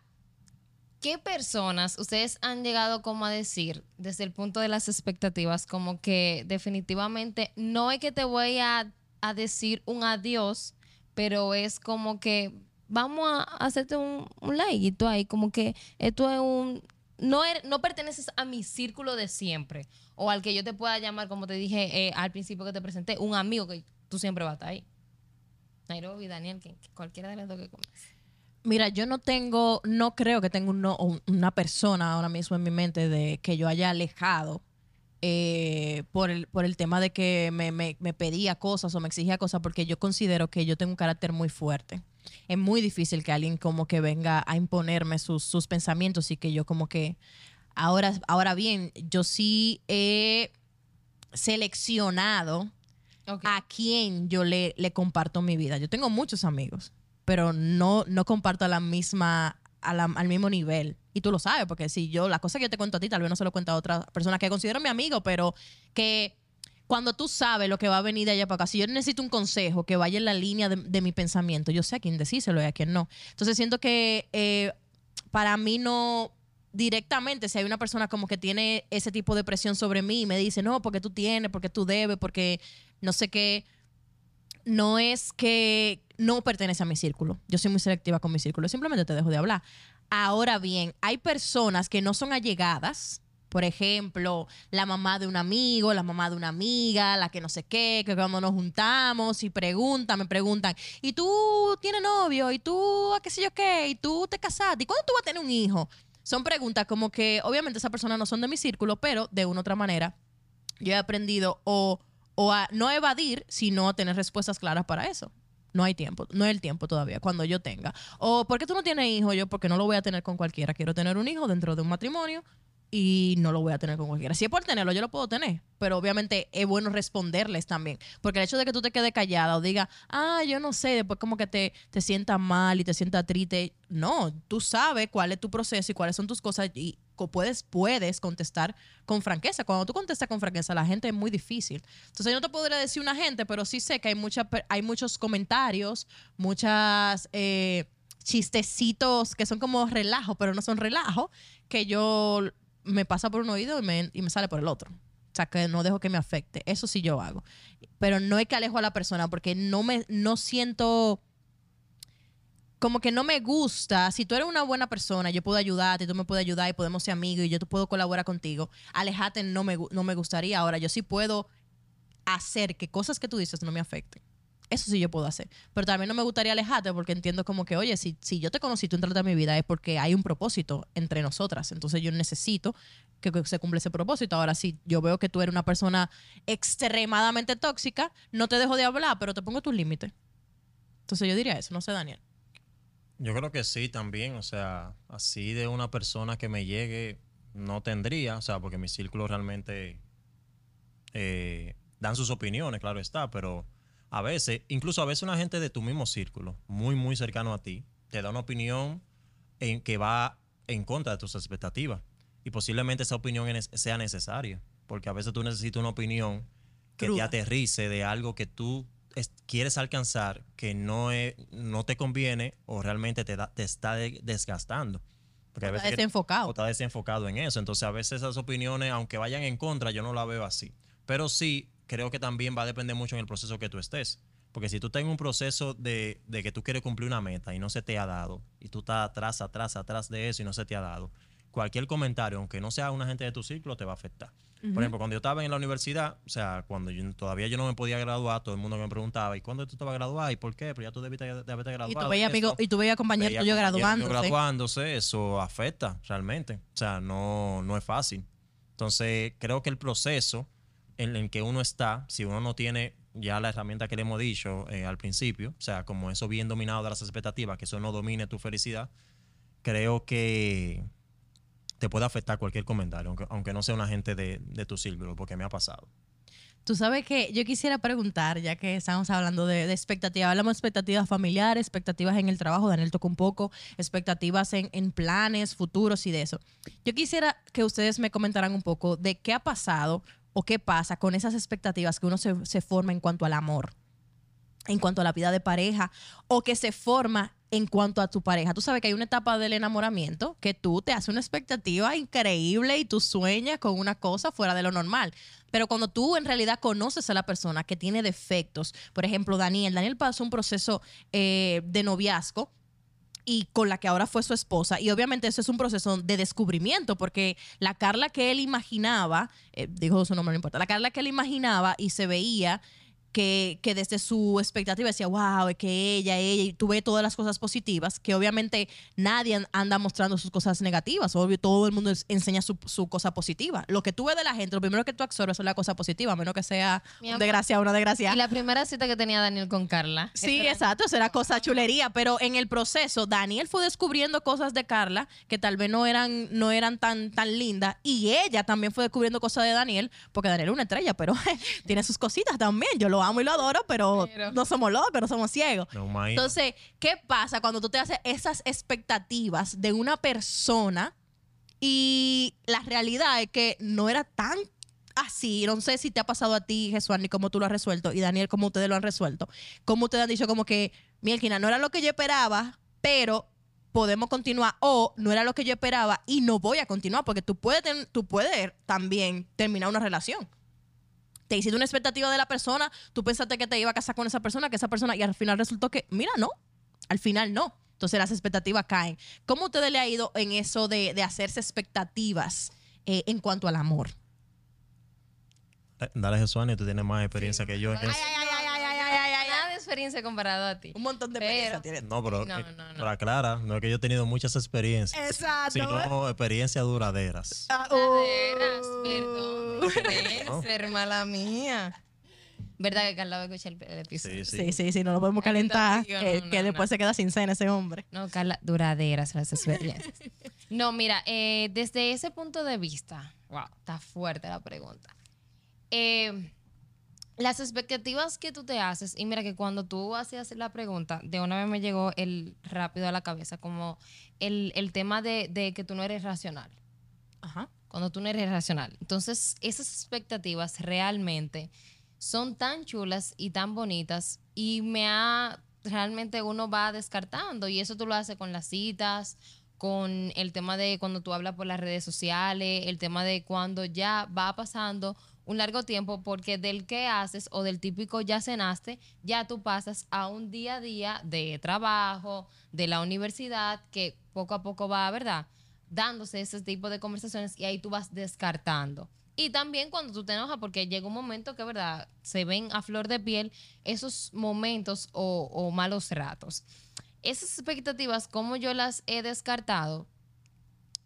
¿qué personas ustedes han llegado como a decir desde el punto de las expectativas como que definitivamente no es que te voy a, a decir un adiós, pero es como que vamos a hacerte un, un likeito ahí, como que esto es un... No, er- no perteneces a mi círculo de siempre o al que yo te pueda llamar, como te dije eh, al principio que te presenté, un amigo que tú siempre vas a estar ahí. Nairobi, Daniel, que, cualquiera de los dos que conoces. Mira, yo no tengo, no creo que tenga una persona ahora mismo en mi mente de que yo haya alejado eh, por, el, por el tema de que me, me- me pedía cosas o me exigía cosas, porque yo considero que yo tengo un carácter muy fuerte. Es muy difícil que alguien como que venga a imponerme sus, sus pensamientos y que yo como que... Ahora, ahora bien, yo sí he seleccionado a quién yo le, le comparto mi vida. Yo tengo muchos amigos, pero no, no comparto a la misma, al mismo nivel. Y tú lo sabes, porque si yo, las cosas que yo te cuento a ti, tal vez no se lo cuento a otras personas que considero mi amigo, pero que cuando tú sabes lo que va a venir de allá para acá, si yo necesito un consejo que vaya en la línea de, de mi pensamiento, yo sé a quién decírselo y a quién no. Entonces siento que eh, para mí no directamente, si hay una persona como que tiene ese tipo de presión sobre mí y me dice, no, porque tú tienes, porque tú debes, porque no sé qué, no es que no pertenece a mi círculo. Yo soy muy selectiva con mi círculo, simplemente te dejo de hablar. Ahora bien, hay personas que no son allegadas. Por ejemplo, la mamá de un amigo, la mamá de una amiga, la que no sé qué, que cuando nos juntamos y preguntan, me preguntan, ¿y tú tienes novio? ¿Y tú a qué sé yo qué? ¿Y tú te casaste? ¿Y cuándo tú vas a tener un hijo? Son preguntas como que obviamente esas personas no son de mi círculo, pero de una u otra manera yo he aprendido o, o a no evadir, sino a tener respuestas claras para eso. No hay tiempo, no es el tiempo todavía, cuando yo tenga. O, ¿por qué tú no tienes hijo? Yo, porque no lo voy a tener con cualquiera. Quiero tener un hijo dentro de un matrimonio y no lo voy a tener con cualquiera. Si es por tenerlo, yo lo puedo tener. Pero obviamente es bueno responderles también. Porque el hecho de que tú te quedes callada o digas, ah, yo no sé, después como que te, te sientas mal y te sientas triste. No, tú sabes cuál es tu proceso y cuáles son tus cosas y puedes, puedes contestar con franqueza. Cuando tú contestas con franqueza, la gente es muy difícil. Entonces yo no te podría decir una gente, pero sí sé que hay, mucha, hay muchos comentarios, muchas... eh, chistecitos que son como relajo, pero no son relajo, que yo me pasa por un oído y me, y me sale por el otro. O sea, que no dejo que me afecte. Eso sí yo hago. Pero no es que alejo a la persona porque no me no siento como que no me gusta. Si tú eres una buena persona, yo puedo ayudarte, tú me puedes ayudar y podemos ser amigos y yo puedo colaborar contigo. Alejate no me, no me gustaría. Ahora, yo sí puedo hacer que cosas que tú dices no me afecten. Eso sí yo puedo hacer. Pero también no me gustaría alejarte porque entiendo como que, oye, si, si yo te conocí, tú entraste a mi vida es porque hay un propósito entre nosotras. Entonces yo necesito que, que se cumpla ese propósito. Ahora, si yo veo que tú eres una persona extremadamente tóxica, no te dejo de hablar, pero te pongo tus límites. Entonces yo diría eso, no sé, Daniel. Yo creo que sí también, o sea, así de una persona que me llegue no tendría, o sea, porque mi círculo realmente eh, dan sus opiniones, claro está, pero a veces, incluso a veces una gente de tu mismo círculo, muy, muy cercano a ti, te da una opinión en que va en contra de tus expectativas. Y posiblemente esa opinión sea necesaria, porque a veces tú necesitas una opinión que te Cruda. aterrice de algo que tú es- quieres alcanzar que no, es- no te conviene o realmente te, da- te está de- desgastando. Porque a Está veces que- desenfocado. o está desenfocado en eso. Entonces, a veces esas opiniones, aunque vayan en contra, yo no la veo así. Pero sí, creo que también va a depender mucho en el proceso que tú estés. Porque si tú estás en un proceso de, de que tú quieres cumplir una meta y no se te ha dado, y tú estás atrás, atrás, atrás de eso y no se te ha dado, cualquier comentario, aunque no sea una gente de tu círculo, te va a afectar. Por ejemplo, cuando yo estaba en la universidad, o sea, cuando yo- todavía yo no me podía graduar, todo el mundo me preguntaba, ¿y cuándo tú te vas a graduar? ¿Y por qué? Pero ya tú debiste de haberte graduado. Y tú veías, amigo, y tú veías compañeros veía tuyos graduándose. graduándose, eso afecta realmente. O sea, no, no es fácil. Entonces, creo que el proceso en el que uno está, si uno no tiene ya la herramienta que le hemos dicho eh, al principio, o sea, como eso bien dominado de las expectativas, que eso no domine tu felicidad, creo que te puede afectar cualquier comentario, aunque, aunque no sea una gente de, de tu círculo, porque me ha pasado. Tú sabes que yo quisiera preguntar, ya que estamos hablando de, expectativas, hablamos de expectativas familiares, expectativas en el trabajo, Daniel tocó un poco, expectativas en, en planes futuros y de eso. Yo quisiera que ustedes me comentaran un poco de qué ha pasado o qué pasa con esas expectativas que uno se, se forma en cuanto al amor, en cuanto a la vida de pareja, o que se forma en cuanto a tu pareja. Tú sabes que hay una etapa del enamoramiento que tú te haces una expectativa increíble y tú sueñas con una cosa fuera de lo normal. Pero cuando tú en realidad conoces a la persona que tiene defectos, por ejemplo, Daniel, Daniel pasó un proceso eh, de noviazgo y con la que ahora fue su esposa. Y obviamente eso es un proceso de descubrimiento, porque la Carla que él imaginaba, eh, dijo su nombre, no importa, la Carla que él imaginaba y se veía que, que desde su expectativa decía, wow, es que ella, ella, y tú ves todas las cosas positivas, que obviamente nadie an- anda mostrando sus cosas negativas, obvio, todo el mundo enseña su, su cosa positiva. Lo que tú ves de la gente, lo primero que tú absorbes es la cosa positiva, a menos que sea Mi un amor. desgraciado o una desgraciada. Y la primera cita que tenía Daniel con Carla. Sí, era- exacto, era cosa chulería, pero en el proceso Daniel fue descubriendo cosas de Carla que tal vez no eran, no eran tan, tan lindas y ella también fue descubriendo cosas de Daniel, porque Daniel es una estrella, pero tiene sus cositas también, yo lo amo y lo adoro, pero, Pero- no somos locos, no somos ciegos. No. Entonces, ¿qué pasa cuando tú te haces esas expectativas de una persona y la realidad es que no era tan así? No sé si te ha pasado a ti, Jesús, ni cómo tú lo has resuelto, y Daniel, cómo ustedes lo han resuelto. Cómo ustedes han dicho como que, Mielkina, no era lo que yo esperaba, pero podemos continuar o no era lo que yo esperaba y no voy a continuar porque tú puedes, tú puedes también terminar una relación te hiciste una expectativa de la persona, tú pensaste que te iba a casar con esa persona, que esa persona, y al final resultó que, mira, no, al final no. Entonces las expectativas caen. ¿Cómo a ustedes le ha ido en eso de, de hacerse expectativas eh, en cuanto al amor? Eh, Dale, Jesuani, tú tienes más experiencia que yo en Ay, eso. ay, ay, ay, ay, experiencia comparado a ti. Un montón de Pero- experiencia tienes. No, pero, No, eh, no, no. pero aclara, no es que yo he tenido muchas experiencias, Exacto. sino experiencias duraderas. Ah, Duraderas, uh. perdón. Spencer, mala mía. ¿Verdad que Carla va a escuchar el, el episodio? Sí, sí. Sí, sí, sí, no lo podemos calentar, Digo, que, no, que no, después no. se queda sin cena ese hombre. No, Carla, duraderas las experiencias. No, mira, eh, desde ese punto de vista, wow, está fuerte la pregunta. Eh, las expectativas que tú te haces, y mira que cuando tú hacías la pregunta, de una vez me llegó el rápido a la cabeza, como el, el tema de, de que tú no eres racional Ajá. cuando tú no eres racional. Entonces, esas expectativas realmente son tan chulas y tan bonitas y me ha, realmente uno va descartando y eso tú lo haces con las citas, con el tema de cuando tú hablas por las redes sociales, el tema de cuando ya va pasando un largo tiempo porque del que haces o del típico ya cenaste, ya tú pasas a un día a día de trabajo, de la universidad, que poco a poco va, ¿verdad? dándose ese tipo de conversaciones y ahí tú vas descartando. Y también cuando tú te enojas, porque llega un momento que, ¿verdad? Se ven a flor de piel esos momentos o, malos ratos. Esas expectativas, como yo las he descartado,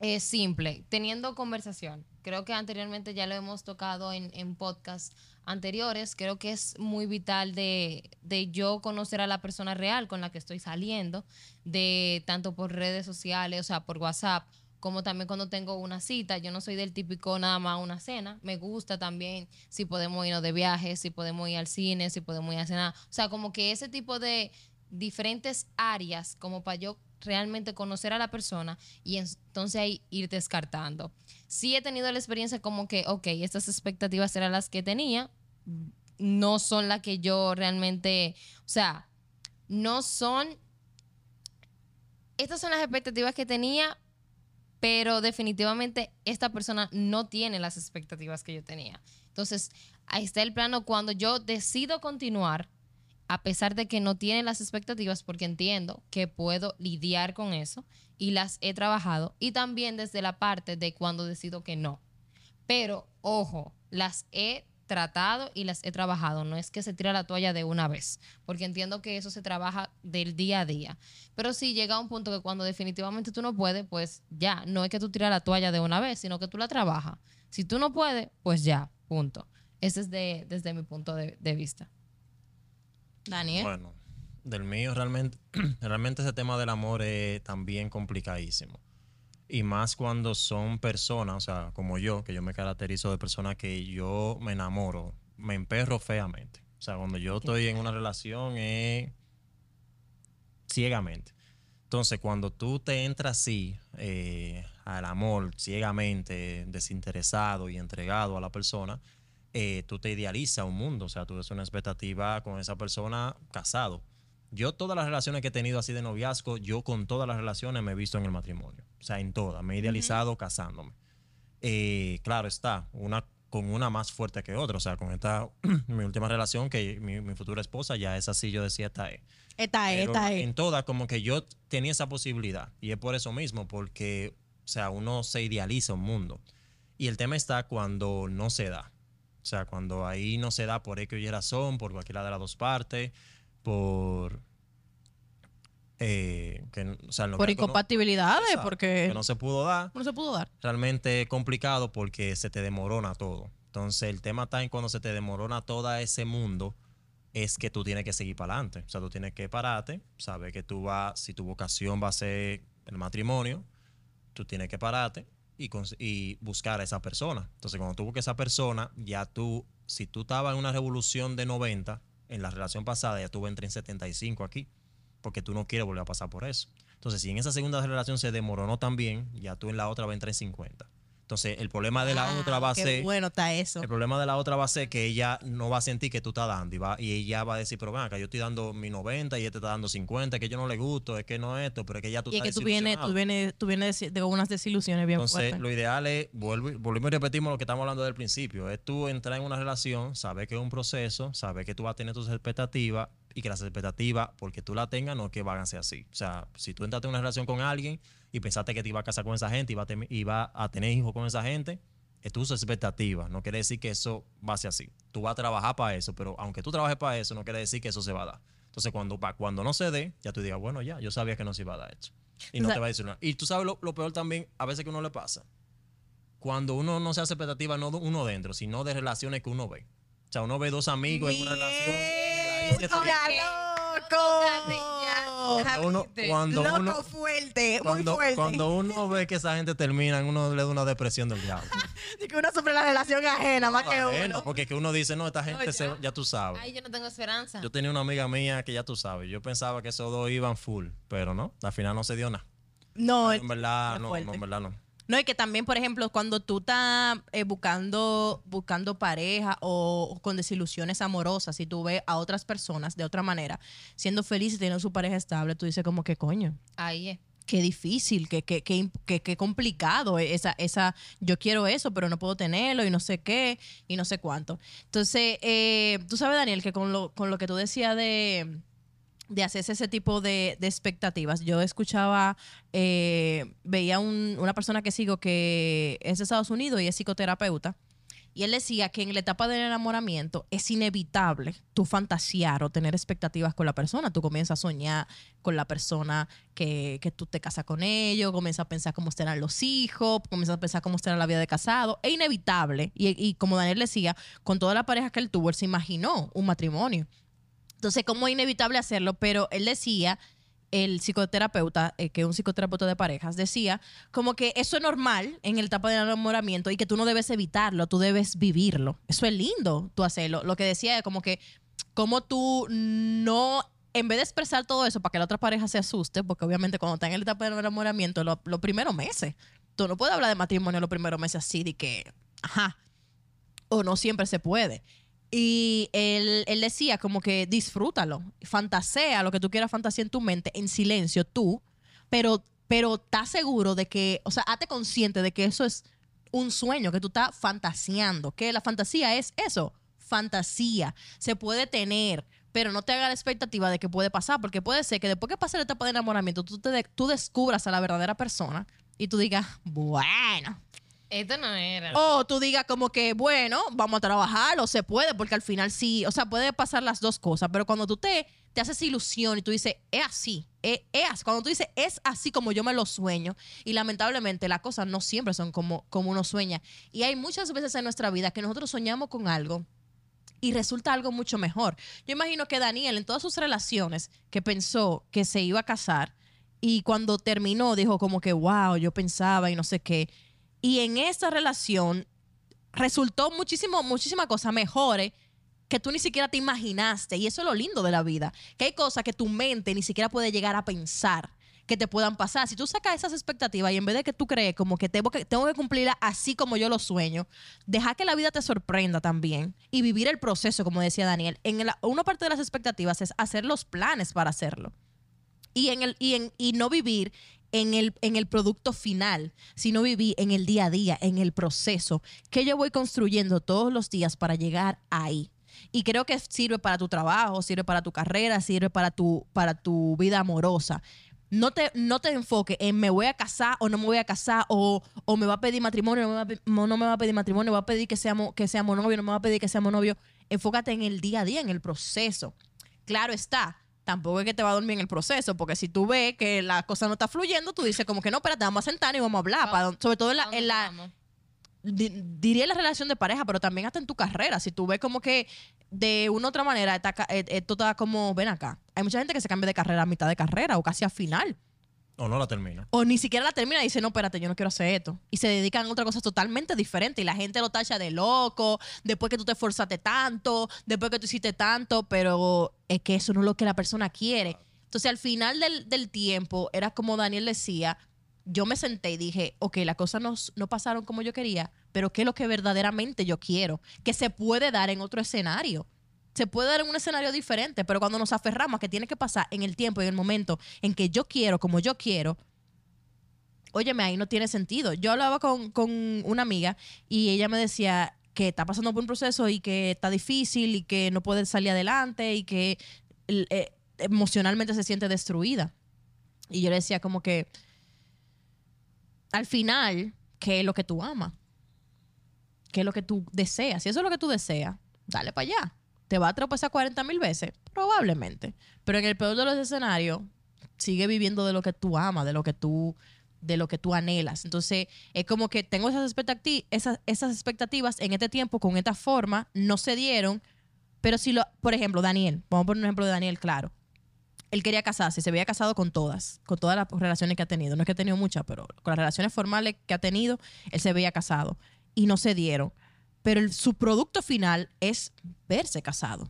es simple, teniendo conversación. Creo que anteriormente ya lo hemos tocado en, en podcast anteriores, creo que es muy vital de, de yo conocer a la persona real con la que estoy saliendo, de tanto por redes sociales, o sea, por WhatsApp, como también cuando tengo una cita. Yo no soy del típico nada más una cena. Me gusta también si podemos irnos de viaje, si podemos ir al cine, si podemos ir a cenar. O sea, como que ese tipo de diferentes áreas como para yo realmente conocer a la persona y entonces ahí ir descartando. Sí he tenido la experiencia como que, ok, estas expectativas eran las que tenía, no son las que yo realmente, o sea, no son, estas son las expectativas que tenía, pero definitivamente esta persona no tiene las expectativas que yo tenía. Entonces, ahí está el plano cuando yo decido continuar, a pesar de que no tiene las expectativas, porque entiendo que puedo lidiar con eso y las he trabajado, y también desde la parte de cuando decido que no. Pero, ojo, las he tratado y las he trabajado. No es que se tira la toalla de una vez, porque entiendo que eso se trabaja del día a día. Pero sí llega a un punto que cuando definitivamente tú no puedes, pues ya, no es que tú tiras la toalla de una vez, sino que tú la trabajas. Si tú no puedes, pues ya, punto. Ese es de, desde mi punto de vista. Daniel. Bueno, del mío realmente, realmente ese tema del amor es también complicadísimo. Y más cuando son personas, o sea, como yo, que yo me caracterizo de personas que yo me enamoro, me emperro feamente. O sea, cuando yo estoy en una relación es ciegamente. Entonces, cuando tú te entras así eh, al amor, ciegamente, desinteresado y entregado a la persona, eh, tú te idealizas un mundo. O sea, tú tienes una expectativa con esa persona casado. Yo todas las relaciones que he tenido así de noviazgo, yo con todas las relaciones me he visto en el matrimonio. O sea, en todas. Me he idealizado casándome. Eh, claro está, una con una más fuerte que otra. O sea, con esta, mi última relación, que mi, mi futura esposa ya es así, yo decía, esta es. Esta es, esta es. En todas, como que yo tenía esa posibilidad. Y es por eso mismo, porque, o sea, uno se idealiza un mundo. Y el tema está cuando no se da. O sea, cuando ahí no se da por X o Y razón, por cualquiera de las dos partes, por. eh, que, o sea, Por no- incompatibilidades, porque que no se pudo dar no se pudo dar. realmente es complicado porque se te demorona todo. Entonces, el tema está en cuando se te demorona todo ese mundo, es que tú tienes que seguir para adelante. O sea, tú tienes que pararte, saber que tú vas, si tu vocación va a ser el matrimonio, tú tienes que pararte y, buscar a esa persona. Entonces, cuando tú busques a esa persona, ya tú, si tú estabas en una revolución de 90, en la relación pasada, ya tú entras en 75 aquí, porque tú no quieres volver a pasar por eso. Entonces, si en esa segunda relación se demoronó también, ya tú en la otra vas a entrar en 50. Entonces, el problema de la Ah, otra va a ser... bueno está eso. El problema de la otra va a ser que ella no va a sentir que tú estás dando y, va, y ella va a decir, pero ven acá, yo estoy dando mi 90 y este está dando 50, que yo no le gusto, es que no es esto, pero es que ya tú Y es estás que tú vienes, tú vienes, tú vienes de, unas desilusiones bien Entonces, fuertes. lo ideal es, vuelvo, y- volvemos y repetimos lo que estamos hablando del principio, es tú entrar en una relación, saber que es un proceso, saber que tú vas a tener tus expectativas y que las expectativas, porque tú las tengas, no es que van a ser así. O sea, si tú entraste en una relación con alguien y pensaste que te iba a casar con esa gente y iba a, iba a tener hijos con esa gente, es tus expectativas. No quiere decir que eso va a ser así. Tú vas a trabajar para eso, pero aunque tú trabajes para eso, no quiere decir que eso se va a dar. Entonces, cuando, cuando no se dé, ya tú digas, bueno, ya, yo sabía que no se iba a dar esto. Y O no sea- te va a decir nada. Y tú sabes lo, lo peor también, a veces que uno le pasa. Cuando uno no se hace expectativa, no de uno dentro, sino de relaciones que uno ve. O sea, uno ve dos amigos en una relación. se- Cuando uno, cuando Loco uno, fuerte, cuando, muy fuerte. cuando uno ve que esa gente termina, uno le da una depresión del diablo. Y que uno sufre la relación ajena más que Bueno, uno. porque que uno dice, no, esta gente, No, se- ya. ya tú sabes. Ay, yo no tengo esperanza. Yo tenía una amiga mía que ya tú sabes, yo pensaba que esos dos iban full, pero no, al final no se dio nada. No, En verdad, no, no, en verdad no. No, y que también, por ejemplo, cuando tú estás eh, buscando, buscando pareja o, con desilusiones amorosas, si tú ves a otras personas de otra manera, siendo felices y teniendo su pareja estable, tú dices como que coño, Ahí es. qué difícil, qué, qué, qué- qué complicado esa, esa, yo quiero eso, pero no puedo tenerlo y no sé qué y no sé cuánto. Entonces, eh, tú sabes, Daniel, que con lo, con lo que tú decías de, de hacerse ese tipo de, de expectativas, yo escuchaba, eh, veía un- una persona que sigo que es de Estados Unidos y es psicoterapeuta. Y él decía que en la etapa del enamoramiento es inevitable tu fantasear o tener expectativas con la persona. Tú comienzas a soñar con la persona que, que tú te casas con ellos, comienzas a pensar cómo serán los hijos, comienzas a pensar cómo será la vida de casado. Es inevitable. Y, y como Daniel decía, con toda la pareja que él tuvo, él se imaginó un matrimonio. Entonces, como es inevitable hacerlo, pero él decía el psicoterapeuta, eh, que es un psicoterapeuta de parejas, decía como que eso es normal en el etapa del enamoramiento y que tú no debes evitarlo, tú debes vivirlo. Eso es lindo, tú hacerlo. Lo que decía es como que, como tú no, en vez de expresar todo eso para que la otra pareja se asuste, porque obviamente cuando está en el etapa del enamoramiento, lo- los primeros meses, tú no puedes hablar de matrimonio los primeros meses así, de que, ajá, o no siempre se puede. Y él, él decía como que disfrútalo, fantasea lo que tú quieras fantasear en tu mente, en silencio tú, pero, pero estás seguro de que, o sea, hazte consciente de que eso es un sueño, que tú estás fantaseando, que la fantasía es eso, fantasía, se puede tener, pero no te haga la expectativa de que puede pasar, porque puede ser que después que pase la etapa de enamoramiento, tú, te tú descubras a la verdadera persona y tú digas, bueno, Esto no era. o tú digas como que, bueno, vamos a trabajar, o se puede, porque al final sí, o sea, puede pasar las dos cosas, pero cuando tú te, te haces ilusión y tú dices, es así, es, es así", cuando tú dices, es así como yo me lo sueño, y lamentablemente las cosas no siempre son como, como uno sueña. Y hay muchas veces en nuestra vida que nosotros soñamos con algo y resulta algo mucho mejor. Yo imagino que Daniel en todas sus relaciones que pensó que se iba a casar y cuando terminó dijo como que, wow, yo pensaba y no sé qué. Y en esa relación resultó muchísimo, muchísimas cosas mejores que tú ni siquiera te imaginaste. Y eso es lo lindo de la vida. Que hay cosas que tu mente ni siquiera puede llegar a pensar que te puedan pasar. Si tú sacas esas expectativas y en vez de que tú crees como que tengo que, tengo que cumplirlas así como yo lo sueño, deja que la vida te sorprenda también y vivir el proceso, como decía Daniel. En la- una parte de las expectativas es hacer los planes para hacerlo y, en el, y, en, y no vivir en el, en el producto final, sino vivir en el día a día, en el proceso que yo voy construyendo todos los días para llegar ahí. Y creo que sirve para tu trabajo, sirve para tu carrera, sirve para tu, para tu vida amorosa. No te, no te enfoques en me voy a casar o no me voy a casar o, o me va a pedir matrimonio no me va no me va a pedir matrimonio, va a pedir que seamos, que seamos novios, no me va a pedir que seamos novios. Enfócate en el día a día, en el proceso. Claro está, tampoco es que te va a dormir en el proceso, porque si tú ves que la cosa no está fluyendo, tú dices como que no, espérate, vamos a sentarnos y vamos a hablar. para- sobre todo en la, ¿A dónde en la- di- diría en la relación de pareja, pero también hasta en tu carrera. Si tú ves como que de una u otra manera eh, esto está como, ven acá. Hay mucha gente que se cambia de carrera a mitad de carrera o casi a final. O no la termina. O ni siquiera la termina y dice, no, espérate, yo no quiero hacer esto. Y se dedican a otra cosa totalmente diferente. Y la gente lo tacha de loco, después que tú te esforzaste tanto, después que tú hiciste tanto, pero es que eso no es lo que la persona quiere. Entonces, al final del, del tiempo, era como Daniel decía, yo me senté y dije, ok, las cosas no, no pasaron como yo quería, pero ¿qué es lo que verdaderamente yo quiero? Que se puede dar en otro escenario. Se puede dar en un escenario diferente, pero cuando nos aferramos a que tiene que pasar en el tiempo y en el momento en que yo quiero, como yo quiero, óyeme, ahí no tiene sentido. Yo hablaba con, con una amiga y ella me decía que está pasando por un proceso y que está difícil y que no puede salir adelante y que eh, emocionalmente se siente destruida. Y yo le decía como que al final, ¿qué es lo que tú amas? ¿Qué es lo que tú deseas? Si eso es lo que tú deseas, dale para allá. ¿Te va a tropezar 40 mil veces? Probablemente. Pero en el peor de los escenarios, sigue viviendo de lo que tú amas, de lo que tú, de lo que tú anhelas. Entonces, es como que tengo esas, expectati- esas, expectativas en este tiempo, con esta forma, no se dieron. Pero si lo, por ejemplo, Daniel, vamos a poner un ejemplo de Daniel, claro. Él quería casarse, se había casado con todas, con todas las relaciones que ha tenido. No es que ha tenido muchas, pero con las relaciones formales que ha tenido, él se veía casado. Y no se dieron. Pero el- su producto final es verse casado.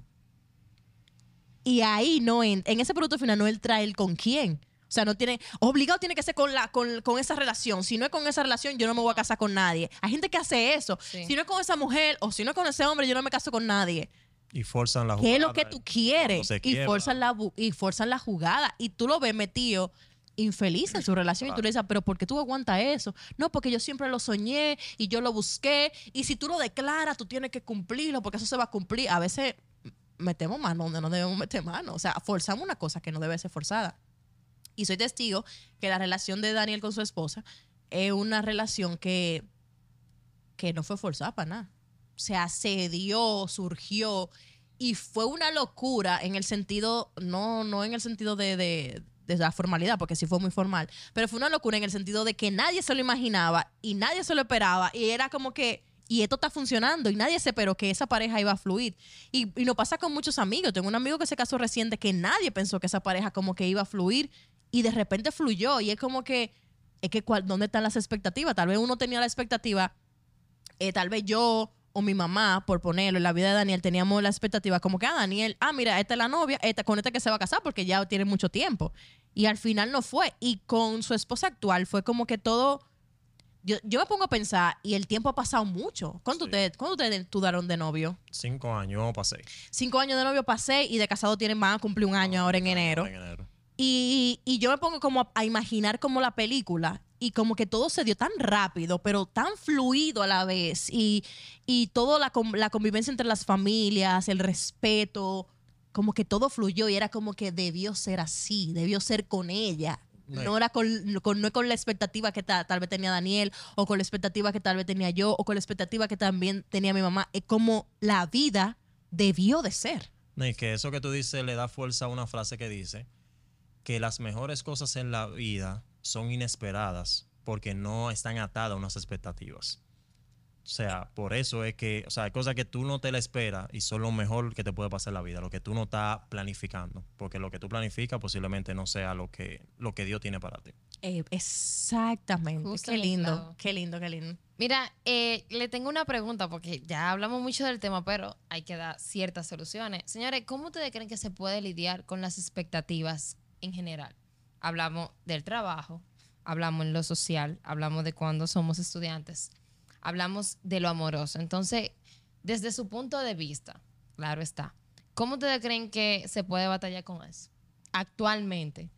Y ahí no en, en ese producto final no él trae el con quién. O sea, no tiene, obligado tiene que ser con, la, con, con esa relación. Si no es con esa relación, yo no me voy a casar con nadie. Hay gente que hace eso. Sí. Si no es con esa mujer o si no es con ese hombre, yo no me caso con nadie. Y forzan la jugada. ¿Qué es lo que tú quieres? Y forzan, la, y forzan la jugada. Y tú lo ves metido infeliz en su relación y tú le dices, pero ¿por qué tú aguantas eso? No, porque yo siempre lo soñé y yo lo busqué y si tú lo declaras, tú tienes que cumplirlo porque eso se va a cumplir. A veces metemos mano donde no debemos meter mano. O sea, forzamos una cosa que no debe ser forzada. Y soy testigo que la relación de Daniel con su esposa es una relación que, que no fue forzada para nada. sea, se dio, surgió y fue una locura en el sentido, no, no en el sentido de, de, de la formalidad, porque sí fue muy formal, pero fue una locura en el sentido de que nadie se lo imaginaba y nadie se lo esperaba y era como que y esto está funcionando y nadie se esperó que esa pareja iba a fluir. Y, y nos pasa con muchos amigos. Tengo un amigo que se casó reciente que nadie pensó que esa pareja como que iba a fluir y de repente fluyó. Y es como que, es que ¿cuál- ¿dónde están las expectativas? Tal vez uno tenía la expectativa, eh, tal vez yo o mi mamá, por ponerlo, en la vida de Daniel teníamos la expectativa como que, ah, Daniel, ah, mira, esta es la novia, esta, con esta que se va a casar porque ya tiene mucho tiempo. Y al final no fue. Y con su esposa actual fue como que todo yo, yo me pongo a pensar y el tiempo ha pasado mucho. ¿Cuánto Sí. ustedes ¿cuánto ustedes dudaron de novio? Cinco años pasé. Cinco años de novio pasé y de casado tienen van a cumplir un año ahora en enero. En enero. Y, y yo me pongo como a, a imaginar como la película y como que todo se dio tan rápido, pero tan fluido a la vez. Y, y toda la, la convivencia entre las familias, el respeto, como que todo fluyó y era como que debió ser así, debió ser con ella. No. No era con, con- no con la expectativa que ta- tal vez tenía Daniel, o con la expectativa que tal vez tenía yo, o con la expectativa que también tenía mi mamá. Es como la vida debió de ser. No, y que eso que tú dices le da fuerza a una frase que dice que las mejores cosas en la vida son inesperadas porque no están atadas a unas expectativas. O sea, por eso es que, o sea, hay cosas que tú no te la esperas y son lo mejor que te puede pasar en la vida, lo que tú no estás planificando, porque lo que tú planificas posiblemente no sea lo que, lo que Dios tiene para ti. Eh, exactamente. Justo qué lindo, qué lindo, qué lindo. Mira, eh, le tengo una pregunta porque ya hablamos mucho del tema, pero hay que dar ciertas soluciones. Señores, ¿cómo ustedes creen que se puede lidiar con las expectativas en general? Hablamos del trabajo, hablamos en lo social, hablamos de cuando somos estudiantes, hablamos de lo amoroso. Entonces, desde su punto de vista, claro está, ¿cómo ustedes creen que se puede batallar con eso actualmente?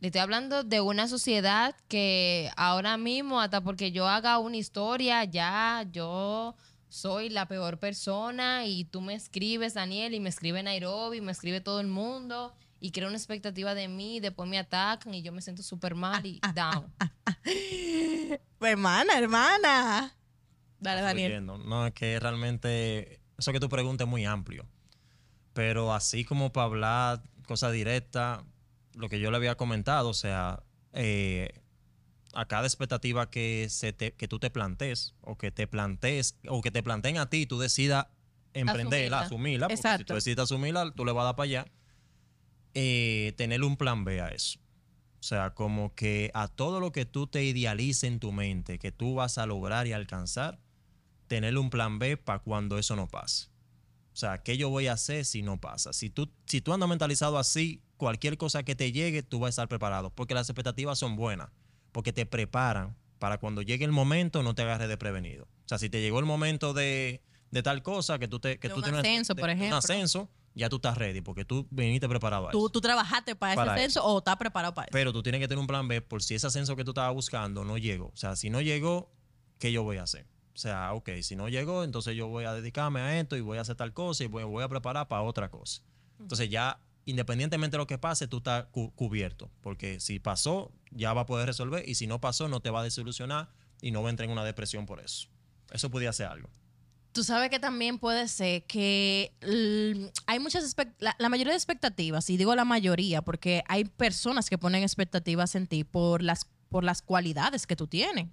Le estoy hablando de una sociedad que ahora mismo, hasta porque yo haga una historia, ya yo soy la peor persona y tú me escribes, Daniel, y me escribe Nairobi, me escribe todo el mundo y crea una expectativa de mí, después me atacan y yo me siento súper mal y down. Hermana, hermana. Dale, Daniel. No, es que realmente eso que tú preguntas es muy amplio. Pero así como para hablar cosas directas, lo que yo le había comentado, o sea, eh, a cada expectativa que, se te, que tú te plantees o que te plantees o que te planteen a ti, tú decidas emprenderla, Asumirla. asumirla. porque si tú decides asumirla, tú le vas a dar para allá. Eh, tener un plan B a eso. O sea, como que a todo lo que tú te idealices en tu mente, que tú vas a lograr y alcanzar, tener un plan B para cuando eso no pase. O sea, ¿qué yo voy a hacer si no pasa? Si tú, si tú andas mentalizado así, cualquier cosa que te llegue, tú vas a estar preparado. Porque las expectativas son buenas. Porque te preparan para cuando llegue el momento no te agarres de prevenido. O sea, si te llegó el momento de, de tal cosa que tú te... Que De tú un tienes- ascenso, de- por ejemplo. Un ascenso, ya tú estás ready porque tú viniste preparado a ¿Tú, eso. tú trabajaste para, Para ese ascenso o estás preparado para eso? Pero tú tienes que tener un plan B por si ese ascenso que tú estabas buscando no llegó. O sea, si no llegó, ¿qué yo voy a hacer? O sea, ok, si no llegó, entonces yo voy a dedicarme a esto y voy a hacer tal cosa y voy, voy a preparar para otra cosa. Entonces ya, independientemente de lo que pase, tú estás cu- cubierto. Porque si pasó, ya va a poder resolver. Y si no pasó, no te va a desilusionar y no va a entrar en una depresión por eso. Eso podría ser algo. Tú sabes que también puede ser que hay muchas la, la mayoría de expectativas, y digo la mayoría, porque hay personas que ponen expectativas en ti por las, por las cualidades que tú tienes.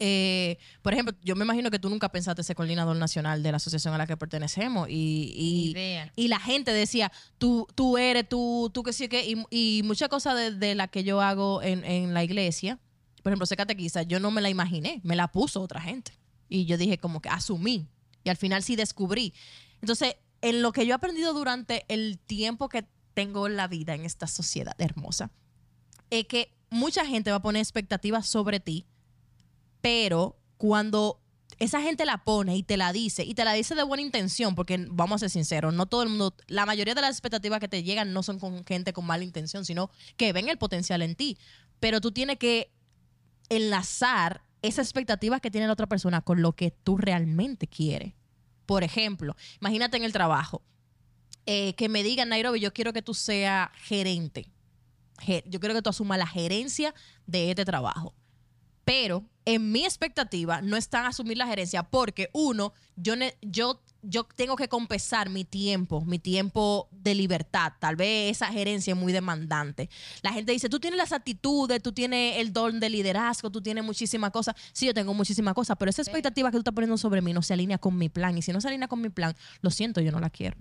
Eh, por ejemplo, yo me imagino que tú nunca pensaste ser coordinador nacional de la asociación a la que pertenecemos y, y la gente decía, tú, tú eres, tú, tú que sí que, y, y muchas cosas de, de las que yo hago en, en la iglesia, por ejemplo, ser catequista, yo no me la imaginé, me la puso otra gente. Y yo dije como que asumí. Y al final sí descubrí. Entonces, en lo que yo he aprendido durante el tiempo que tengo en la vida en esta sociedad hermosa, es que mucha gente va a poner expectativas sobre ti, pero cuando esa gente la pone y te la dice, y te la dice de buena intención, porque vamos a ser sinceros, no todo el mundo, la mayoría de las expectativas que te llegan no son con gente con mala intención, sino que ven el potencial en ti. Pero tú tienes que enlazar esa expectativa que tiene la otra persona con lo que tú realmente quieres. Por ejemplo, imagínate en el trabajo, eh, que me digan, Nairobi, yo quiero que tú seas gerente. Ge- Yo quiero que tú asumas la gerencia de este trabajo. Pero en mi expectativa no están asumir la gerencia porque uno, yo, yo tengo que compensar mi tiempo, mi tiempo de libertad. Tal vez esa gerencia es muy demandante. La gente dice, tú tienes las actitudes, tú tienes el don de liderazgo, tú tienes muchísimas cosas. Sí, yo tengo muchísimas cosas, pero esa expectativa que tú estás poniendo sobre mí no se alinea con mi plan. Y si no se alinea con mi plan, lo siento, yo no la quiero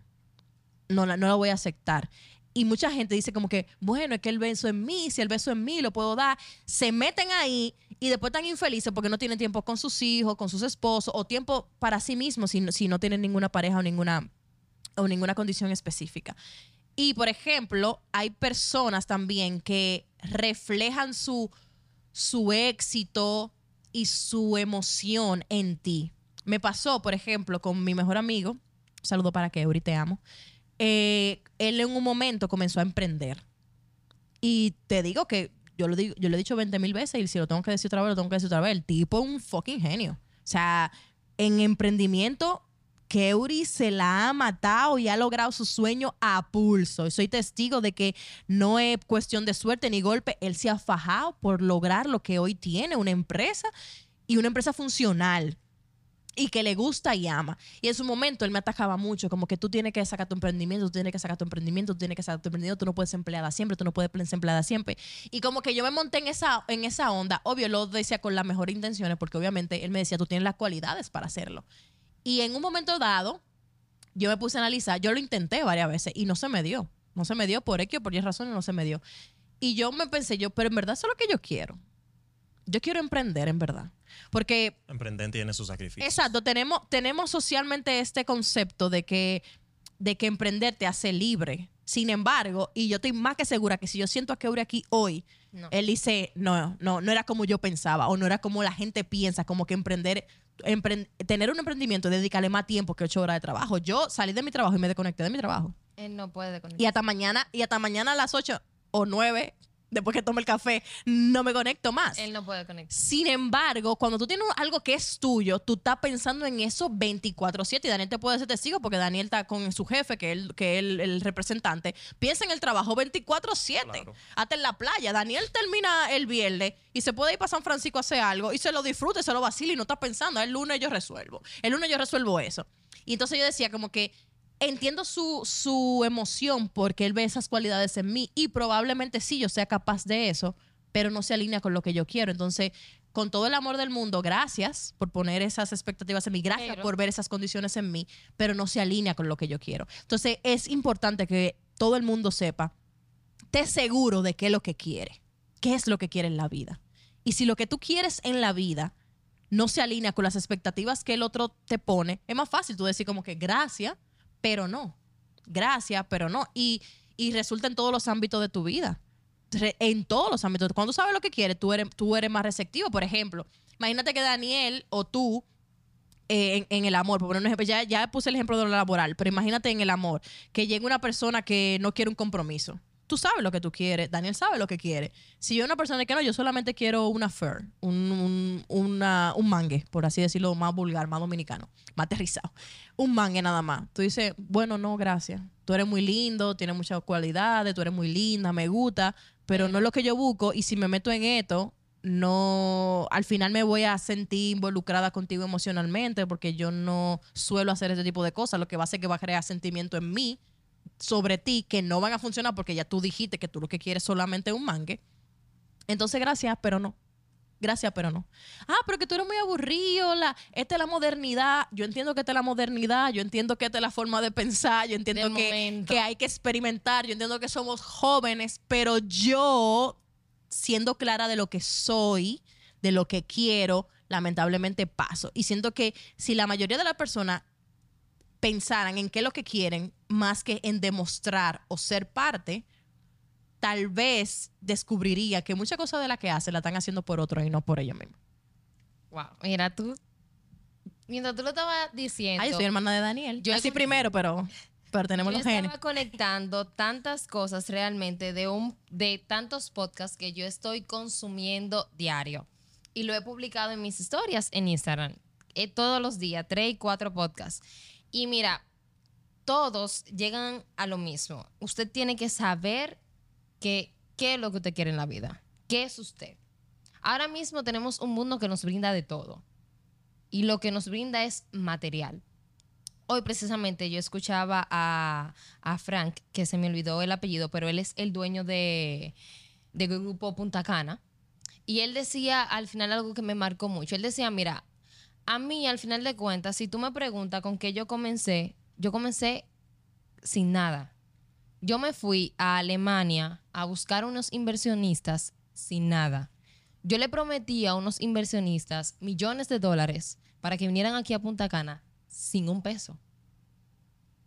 no la, no la voy a aceptar. Y mucha gente dice como que, bueno, es que el beso en mí, si el beso en mí lo puedo dar. Se meten ahí y después están infelices porque no tienen tiempo con sus hijos, con sus esposos o tiempo para sí mismos si, si no tienen ninguna pareja o ninguna, o ninguna condición específica. Y, por ejemplo, hay personas también que reflejan su, su éxito y su emoción en ti. Me pasó, por ejemplo, con mi mejor amigo, saludo para Keuri, te amo. Eh, él en un momento comenzó a emprender. Y te digo que yo lo, digo, yo lo he dicho 20 mil veces y si lo tengo que decir otra vez, lo tengo que decir otra vez. El tipo es un fucking genio. O sea, en emprendimiento, Keuri se la ha matado y ha logrado su sueño a pulso. Y soy testigo de que no es cuestión de suerte ni golpe. Él se ha fajado por lograr lo que hoy tiene, una empresa y una empresa funcional y que le gusta y ama. Y en su momento él me atacaba mucho, como que tú tienes que sacar tu emprendimiento, tú tienes que sacar tu emprendimiento, tú tienes que sacar tu emprendimiento, tú no puedes ser empleada siempre, tú no puedes ser empleada siempre. Y como que yo me monté en esa, en esa onda, obvio, lo decía con las mejores intenciones, porque obviamente él me decía, tú tienes las cualidades para hacerlo. Y en un momento dado, yo me puse a analizar, yo lo intenté varias veces y no se me dio. No se me dio por X o por Y razones, no se me dio. Y yo me pensé, yo, pero en verdad eso es lo que yo quiero. Yo quiero emprender, en verdad. Porque Emprender tiene sus sacrificios. Exacto, tenemos, tenemos socialmente este concepto de que, de que emprender te hace libre. Sin embargo, y yo estoy más que segura que si yo siento a Keuri aquí hoy, No. él dice, no, no, no era como yo pensaba o no era como la gente piensa, como que emprender, empren- tener un emprendimiento y dedicarle más tiempo que ocho horas de trabajo. Yo salí de mi trabajo y me desconecté de mi trabajo. Él no puede con Y hasta mañana, y hasta mañana a las ocho o nueve, después que tome el café, no me conecto más. Él no puede conectar. Sin embargo, cuando tú tienes algo que es tuyo, tú estás pensando en eso 24/7 y Daniel te puede ser testigo porque Daniel está con su jefe, que es el, que es el, el representante. Piensa en el trabajo 24/7. Claro. Hasta en la playa. Daniel termina el viernes y se puede ir para San Francisco a hacer algo y se lo disfruta, y se lo vacila y no está pensando, el lunes yo resuelvo. El lunes yo resuelvo eso. Y entonces yo decía como que entiendo su, su emoción porque él ve esas cualidades en mí y probablemente sí yo sea capaz de eso, pero no se alinea con lo que yo quiero. Entonces, con todo el amor del mundo, gracias por poner esas expectativas en mí, gracias Pero- por ver esas condiciones en mí, pero no se alinea con lo que yo quiero. Entonces, es importante que todo el mundo sepa, esté seguro de qué es lo que quiere, qué es lo que quiere en la vida. Y si lo que tú quieres en la vida no se alinea con las expectativas que el otro te pone, es más fácil tú decir como que gracias, pero no. Gracias, pero no. Y, y resulta en todos los ámbitos de tu vida. En todos los ámbitos. Cuando tú sabes lo que quieres, tú eres, tú eres más receptivo. Por ejemplo, imagínate que Daniel o tú eh, en, el amor, por poner un ejemplo, ya, ya puse el ejemplo de lo laboral, pero imagínate en el amor, que llegue una persona que no quiere un compromiso. Tú sabes lo que tú quieres, Daniel sabe lo que quiere. Si yo una persona que no, yo solamente quiero una fur, un, un, un mangue, por así decirlo, más vulgar, más dominicano, más aterrizado. Un mangue nada más. Tú dices, bueno, no, gracias. Tú eres muy lindo, tienes muchas cualidades, tú eres muy linda, me gusta, pero no es lo que yo busco. Y si me meto en esto, no, al final me voy a sentir involucrada contigo emocionalmente porque yo no suelo hacer ese tipo de cosas, lo que va a hacer que va a crear sentimiento en mí sobre ti que no van a funcionar porque ya tú dijiste que tú lo que quieres es solamente un mangue. Entonces, gracias, pero no. Gracias, pero no. Ah, pero que tú eres muy aburrido. La, esta es la modernidad. Yo entiendo que esta es la modernidad. Yo entiendo que esta es la forma de pensar. Yo entiendo que, que hay que experimentar. Yo entiendo que somos jóvenes, pero yo, siendo clara de lo que soy, de lo que quiero, lamentablemente paso. Y siento que si la mayoría de las personas pensaran en qué es lo que quieren, más que en demostrar o ser parte, tal vez descubriría que muchas cosas de las que hacen la están haciendo por otro y no por ellos mismos. Wow. Mira, tú. Mientras tú lo estabas diciendo. Ah, yo soy hermana de Daniel. Yo así primero, pero, pero tenemos yo los genes. estaba conectando tantas cosas realmente de un de tantos podcasts que yo estoy consumiendo diario y lo he publicado en mis historias en Instagram eh, todos los días tres y cuatro podcasts y mira todos llegan a lo mismo usted tiene que saber que qué es lo que usted quiere en la vida qué es usted Ahora mismo tenemos un mundo que nos brinda de todo. Y lo que nos brinda es material. Hoy precisamente yo escuchaba a, a Frank, que se me olvidó el apellido, pero él es el dueño de, de grupo Punta Cana. Y él decía al final algo que me marcó mucho. Él decía, mira, a mí al final de cuentas, si tú me preguntas con qué yo comencé, yo comencé sin nada. Yo me fui a Alemania a buscar unos inversionistas sin nada. Yo le prometí a unos inversionistas millones de dólares para que vinieran aquí a Punta Cana sin un peso.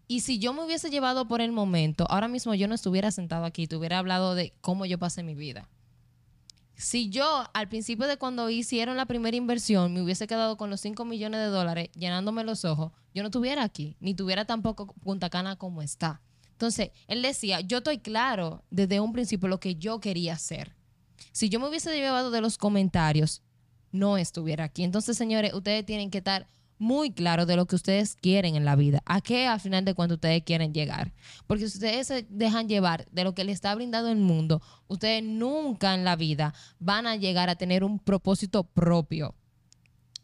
Y si yo me hubiese llevado por el momento, ahora mismo yo no estuviera sentado aquí, te hubiera hablado de cómo yo pasé mi vida. Si yo al principio de cuando hicieron la primera inversión me hubiese quedado con los 5 millones de dólares llenándome los ojos, yo no estuviera aquí, ni tuviera tampoco Punta Cana como está. Entonces, él decía, yo estoy claro desde un principio lo que yo quería hacer. Si yo me hubiese llevado de los comentarios, no estuviera aquí. Entonces, señores, ustedes tienen que estar muy claros de lo que ustedes quieren en la vida. ¿A qué al final de cuentas ustedes quieren llegar? Porque si ustedes se dejan llevar de lo que les está brindando el mundo, ustedes nunca en la vida van a llegar a tener un propósito propio.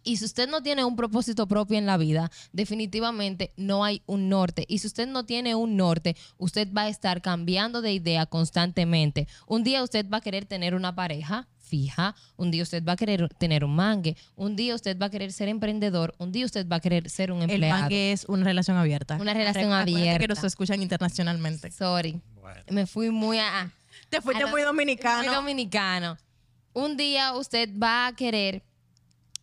Y si usted no tiene un propósito propio en la vida, definitivamente no hay un norte. Y si usted no tiene un norte, usted va a estar cambiando de idea constantemente. Un día usted va a querer tener una pareja fija, un día usted va a querer tener un mangue, un día usted va a querer ser emprendedor, un día usted va a querer ser un El empleado. mangue es una relación abierta. Una relación que abierta. nos escuchan internacionalmente. Sorry. Bueno. Me fui muy a... Te fuiste a muy dominicano. muy dominicano. Un día usted va a querer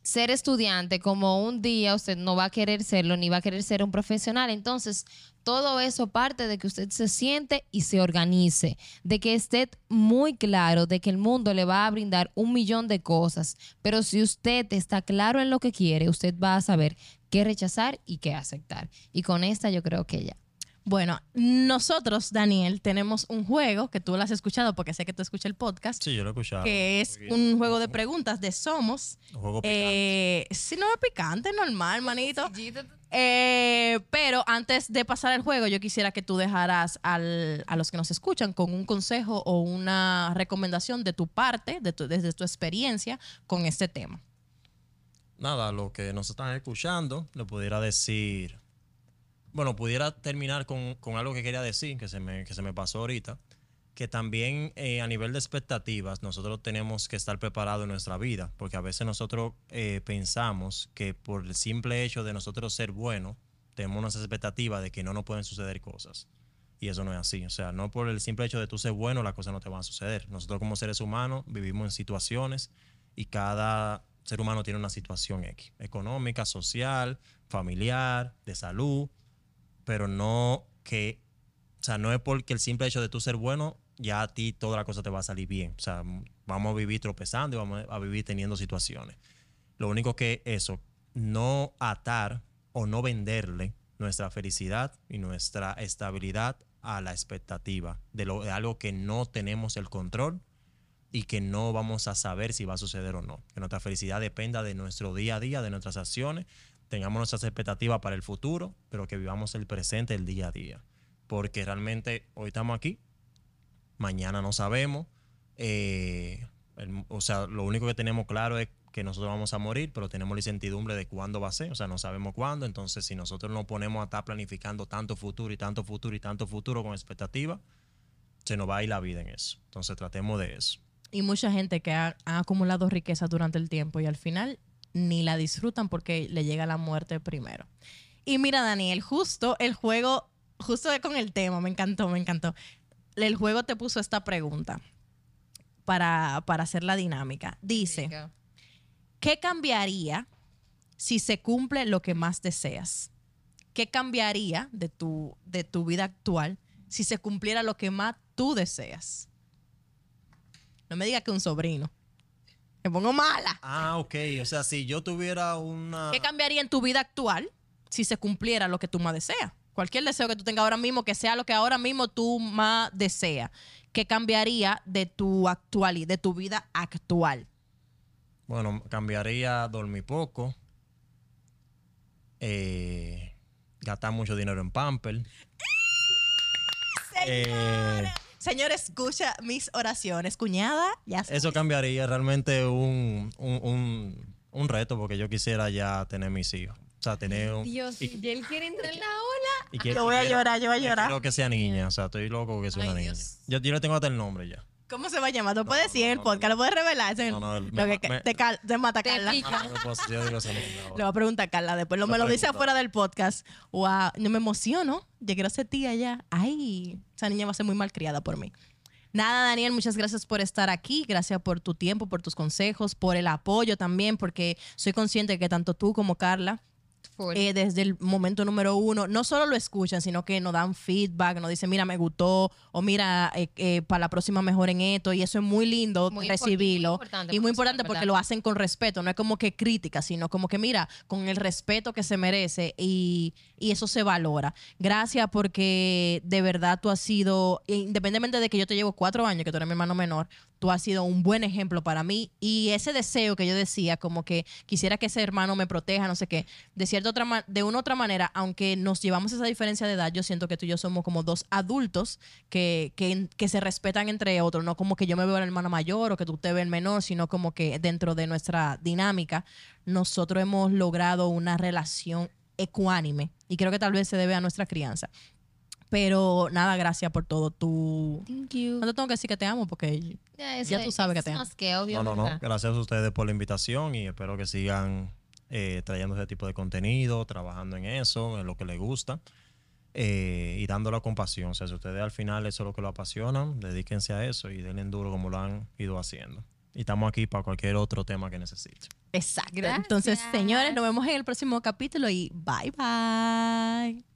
ser estudiante como un día usted no va a querer serlo ni va a querer ser un profesional. Entonces, todo eso parte de que usted se siente y se organice, de que esté muy claro de que el mundo le va a brindar un millón de cosas, pero si usted está claro en lo que quiere, usted va a saber qué rechazar y qué aceptar. Y con esta yo creo que ya. Bueno, nosotros, Daniel, tenemos un juego que tú lo has escuchado porque sé que tú escuchas el podcast, Sí, yo lo he escuchado. que es un juego de preguntas de Somos. Un juego picante. Eh, si no es picante, normal, manito. Eh, pero antes de pasar al juego, yo quisiera que tú dejaras al- a los que nos escuchan con un consejo o una recomendación de tu parte, de tu- desde tu experiencia con este tema. Nada, lo que nos están escuchando, le pudiera decir. Bueno, pudiera terminar con, con algo que quería decir, que se me, que se me pasó ahorita. Que también eh, a nivel de expectativas, nosotros tenemos que estar preparados en nuestra vida, porque a veces nosotros eh, pensamos que por el simple hecho de nosotros ser buenos, tenemos unas expectativas de que no nos pueden suceder cosas. Y eso no es así. O sea, no por el simple hecho de tú ser bueno, las cosas no te van a suceder. Nosotros como seres humanos vivimos en situaciones y cada ser humano tiene una situación X, económica, social, familiar, de salud, pero no que, o sea, no es porque el simple hecho de tú ser bueno, ya a ti toda la cosa te va a salir bien. O sea, vamos a vivir tropezando y vamos a vivir teniendo situaciones. Lo único que eso, no atar o no venderle nuestra felicidad y nuestra estabilidad a la expectativa de, lo, de algo que no tenemos el control y que no vamos a saber si va a suceder o no. Que nuestra felicidad dependa de nuestro día a día, de nuestras acciones, tengamos nuestras expectativas para el futuro, pero que vivamos el presente, el día a día. Porque realmente hoy estamos aquí, mañana no sabemos. eh, el- o sea, lo único que tenemos claro es que nosotros vamos a morir, pero tenemos la incertidumbre de cuándo va a ser, o sea, no sabemos cuándo. Entonces, si nosotros nos ponemos a estar planificando tanto futuro y tanto futuro y tanto futuro con expectativa, se nos va a ir la vida en eso. Entonces, tratemos de eso. Y mucha gente que ha, ha acumulado riqueza durante el tiempo y al final ni la disfrutan porque le llega la muerte primero. Y mira, Daniel, justo el juego, justo con el tema, me encantó, me encantó. El juego te puso esta pregunta para, para hacer la dinámica. Dice, ¿qué cambiaría si se cumple lo que más deseas? ¿Qué cambiaría de tu, de tu vida actual si se cumpliera lo que más tú deseas? No me digas que un sobrino. Me pongo mala. Ah, ok. O sea, si yo tuviera una... ¿Qué cambiaría en tu vida actual si se cumpliera lo que tú más deseas? Cualquier deseo que tú tengas ahora mismo, que sea lo que ahora mismo tú más deseas. ¿Qué cambiaría de tu actual de tu vida actual? Bueno, cambiaría dormir poco, eh, gastar mucho dinero en pamper, eh, Señor, escucha mis oraciones. Cuñada, ya sabes. Eso cambiaría realmente un, un, un, un reto porque yo quisiera ya tener mis hijos. O sea, tener un... Dios, y- y él quiere entrar en la ola. y Yo voy a quiero- llorar, yo voy a llorar. Quiero que sea niña, o sea, estoy loco que sea Ay, una niña. Dios. Yo, yo le tengo hasta el nombre ya. ¿Cómo se va a llamar? ¿Tú puedes decir en el no, podcast? ¿Lo puedes revelar? No, no, el- lo me- que me- te, cal- te mata Te Carla. pica. No, no puedo- yo digo ese nombre Le voy a preguntar a Carla después. Lo, Lo me lo dice afuera del podcast. Wow, yo me emociono. Yo quiero ser tía ya. Ay, esa niña va a ser muy mal criada por mí. Nada, Daniel, muchas gracias por estar aquí. Gracias por tu tiempo, por tus consejos, por el apoyo también, porque soy consciente que tanto tú como Carla. Eh, desde el momento número uno, no solo lo escuchan, sino que nos dan feedback, nos dicen, mira, me gustó, o mira, eh, eh, para la próxima mejor en esto, y eso es muy lindo Muy recibirlo. muy y muy importante porque lo hacen con respeto, no es como que crítica, sino como que, mira, con el respeto que se merece, y, y eso se valora. Gracias porque de verdad tú has sido, independientemente de que yo te llevo cuatro años, que tú eres mi hermano menor, tú has sido un buen ejemplo para mí. Y ese deseo que yo decía como que quisiera que ese hermano me proteja no sé qué de cierta otra de una otra manera aunque nos llevamos esa diferencia de edad yo siento que tú y yo somos como dos adultos que, que, que se respetan entre otros. No como que yo me veo el hermano mayor o que tú te ves el menor sino como que dentro de nuestra dinámica nosotros hemos logrado una relación ecuánime. Y creo que tal vez se debe a nuestra crianza pero nada, gracias por todo. Tú Thank you. no te tengo que decir que te amo porque Ya, tú es- sabes que te amo. más que obvio. No, no, no. ¿verdad? Gracias a ustedes por la invitación y espero que sigan eh, trayendo ese tipo de contenido, trabajando en eso, en lo que les gusta eh, y dándolo con pasión. O sea, si ustedes al final eso es lo que lo apasionan, dedíquense a eso y denle duro como lo han ido haciendo. Y estamos aquí para cualquier otro tema que necesiten. Exacto. Gracias. Entonces, señores, nos vemos en el próximo capítulo y bye bye.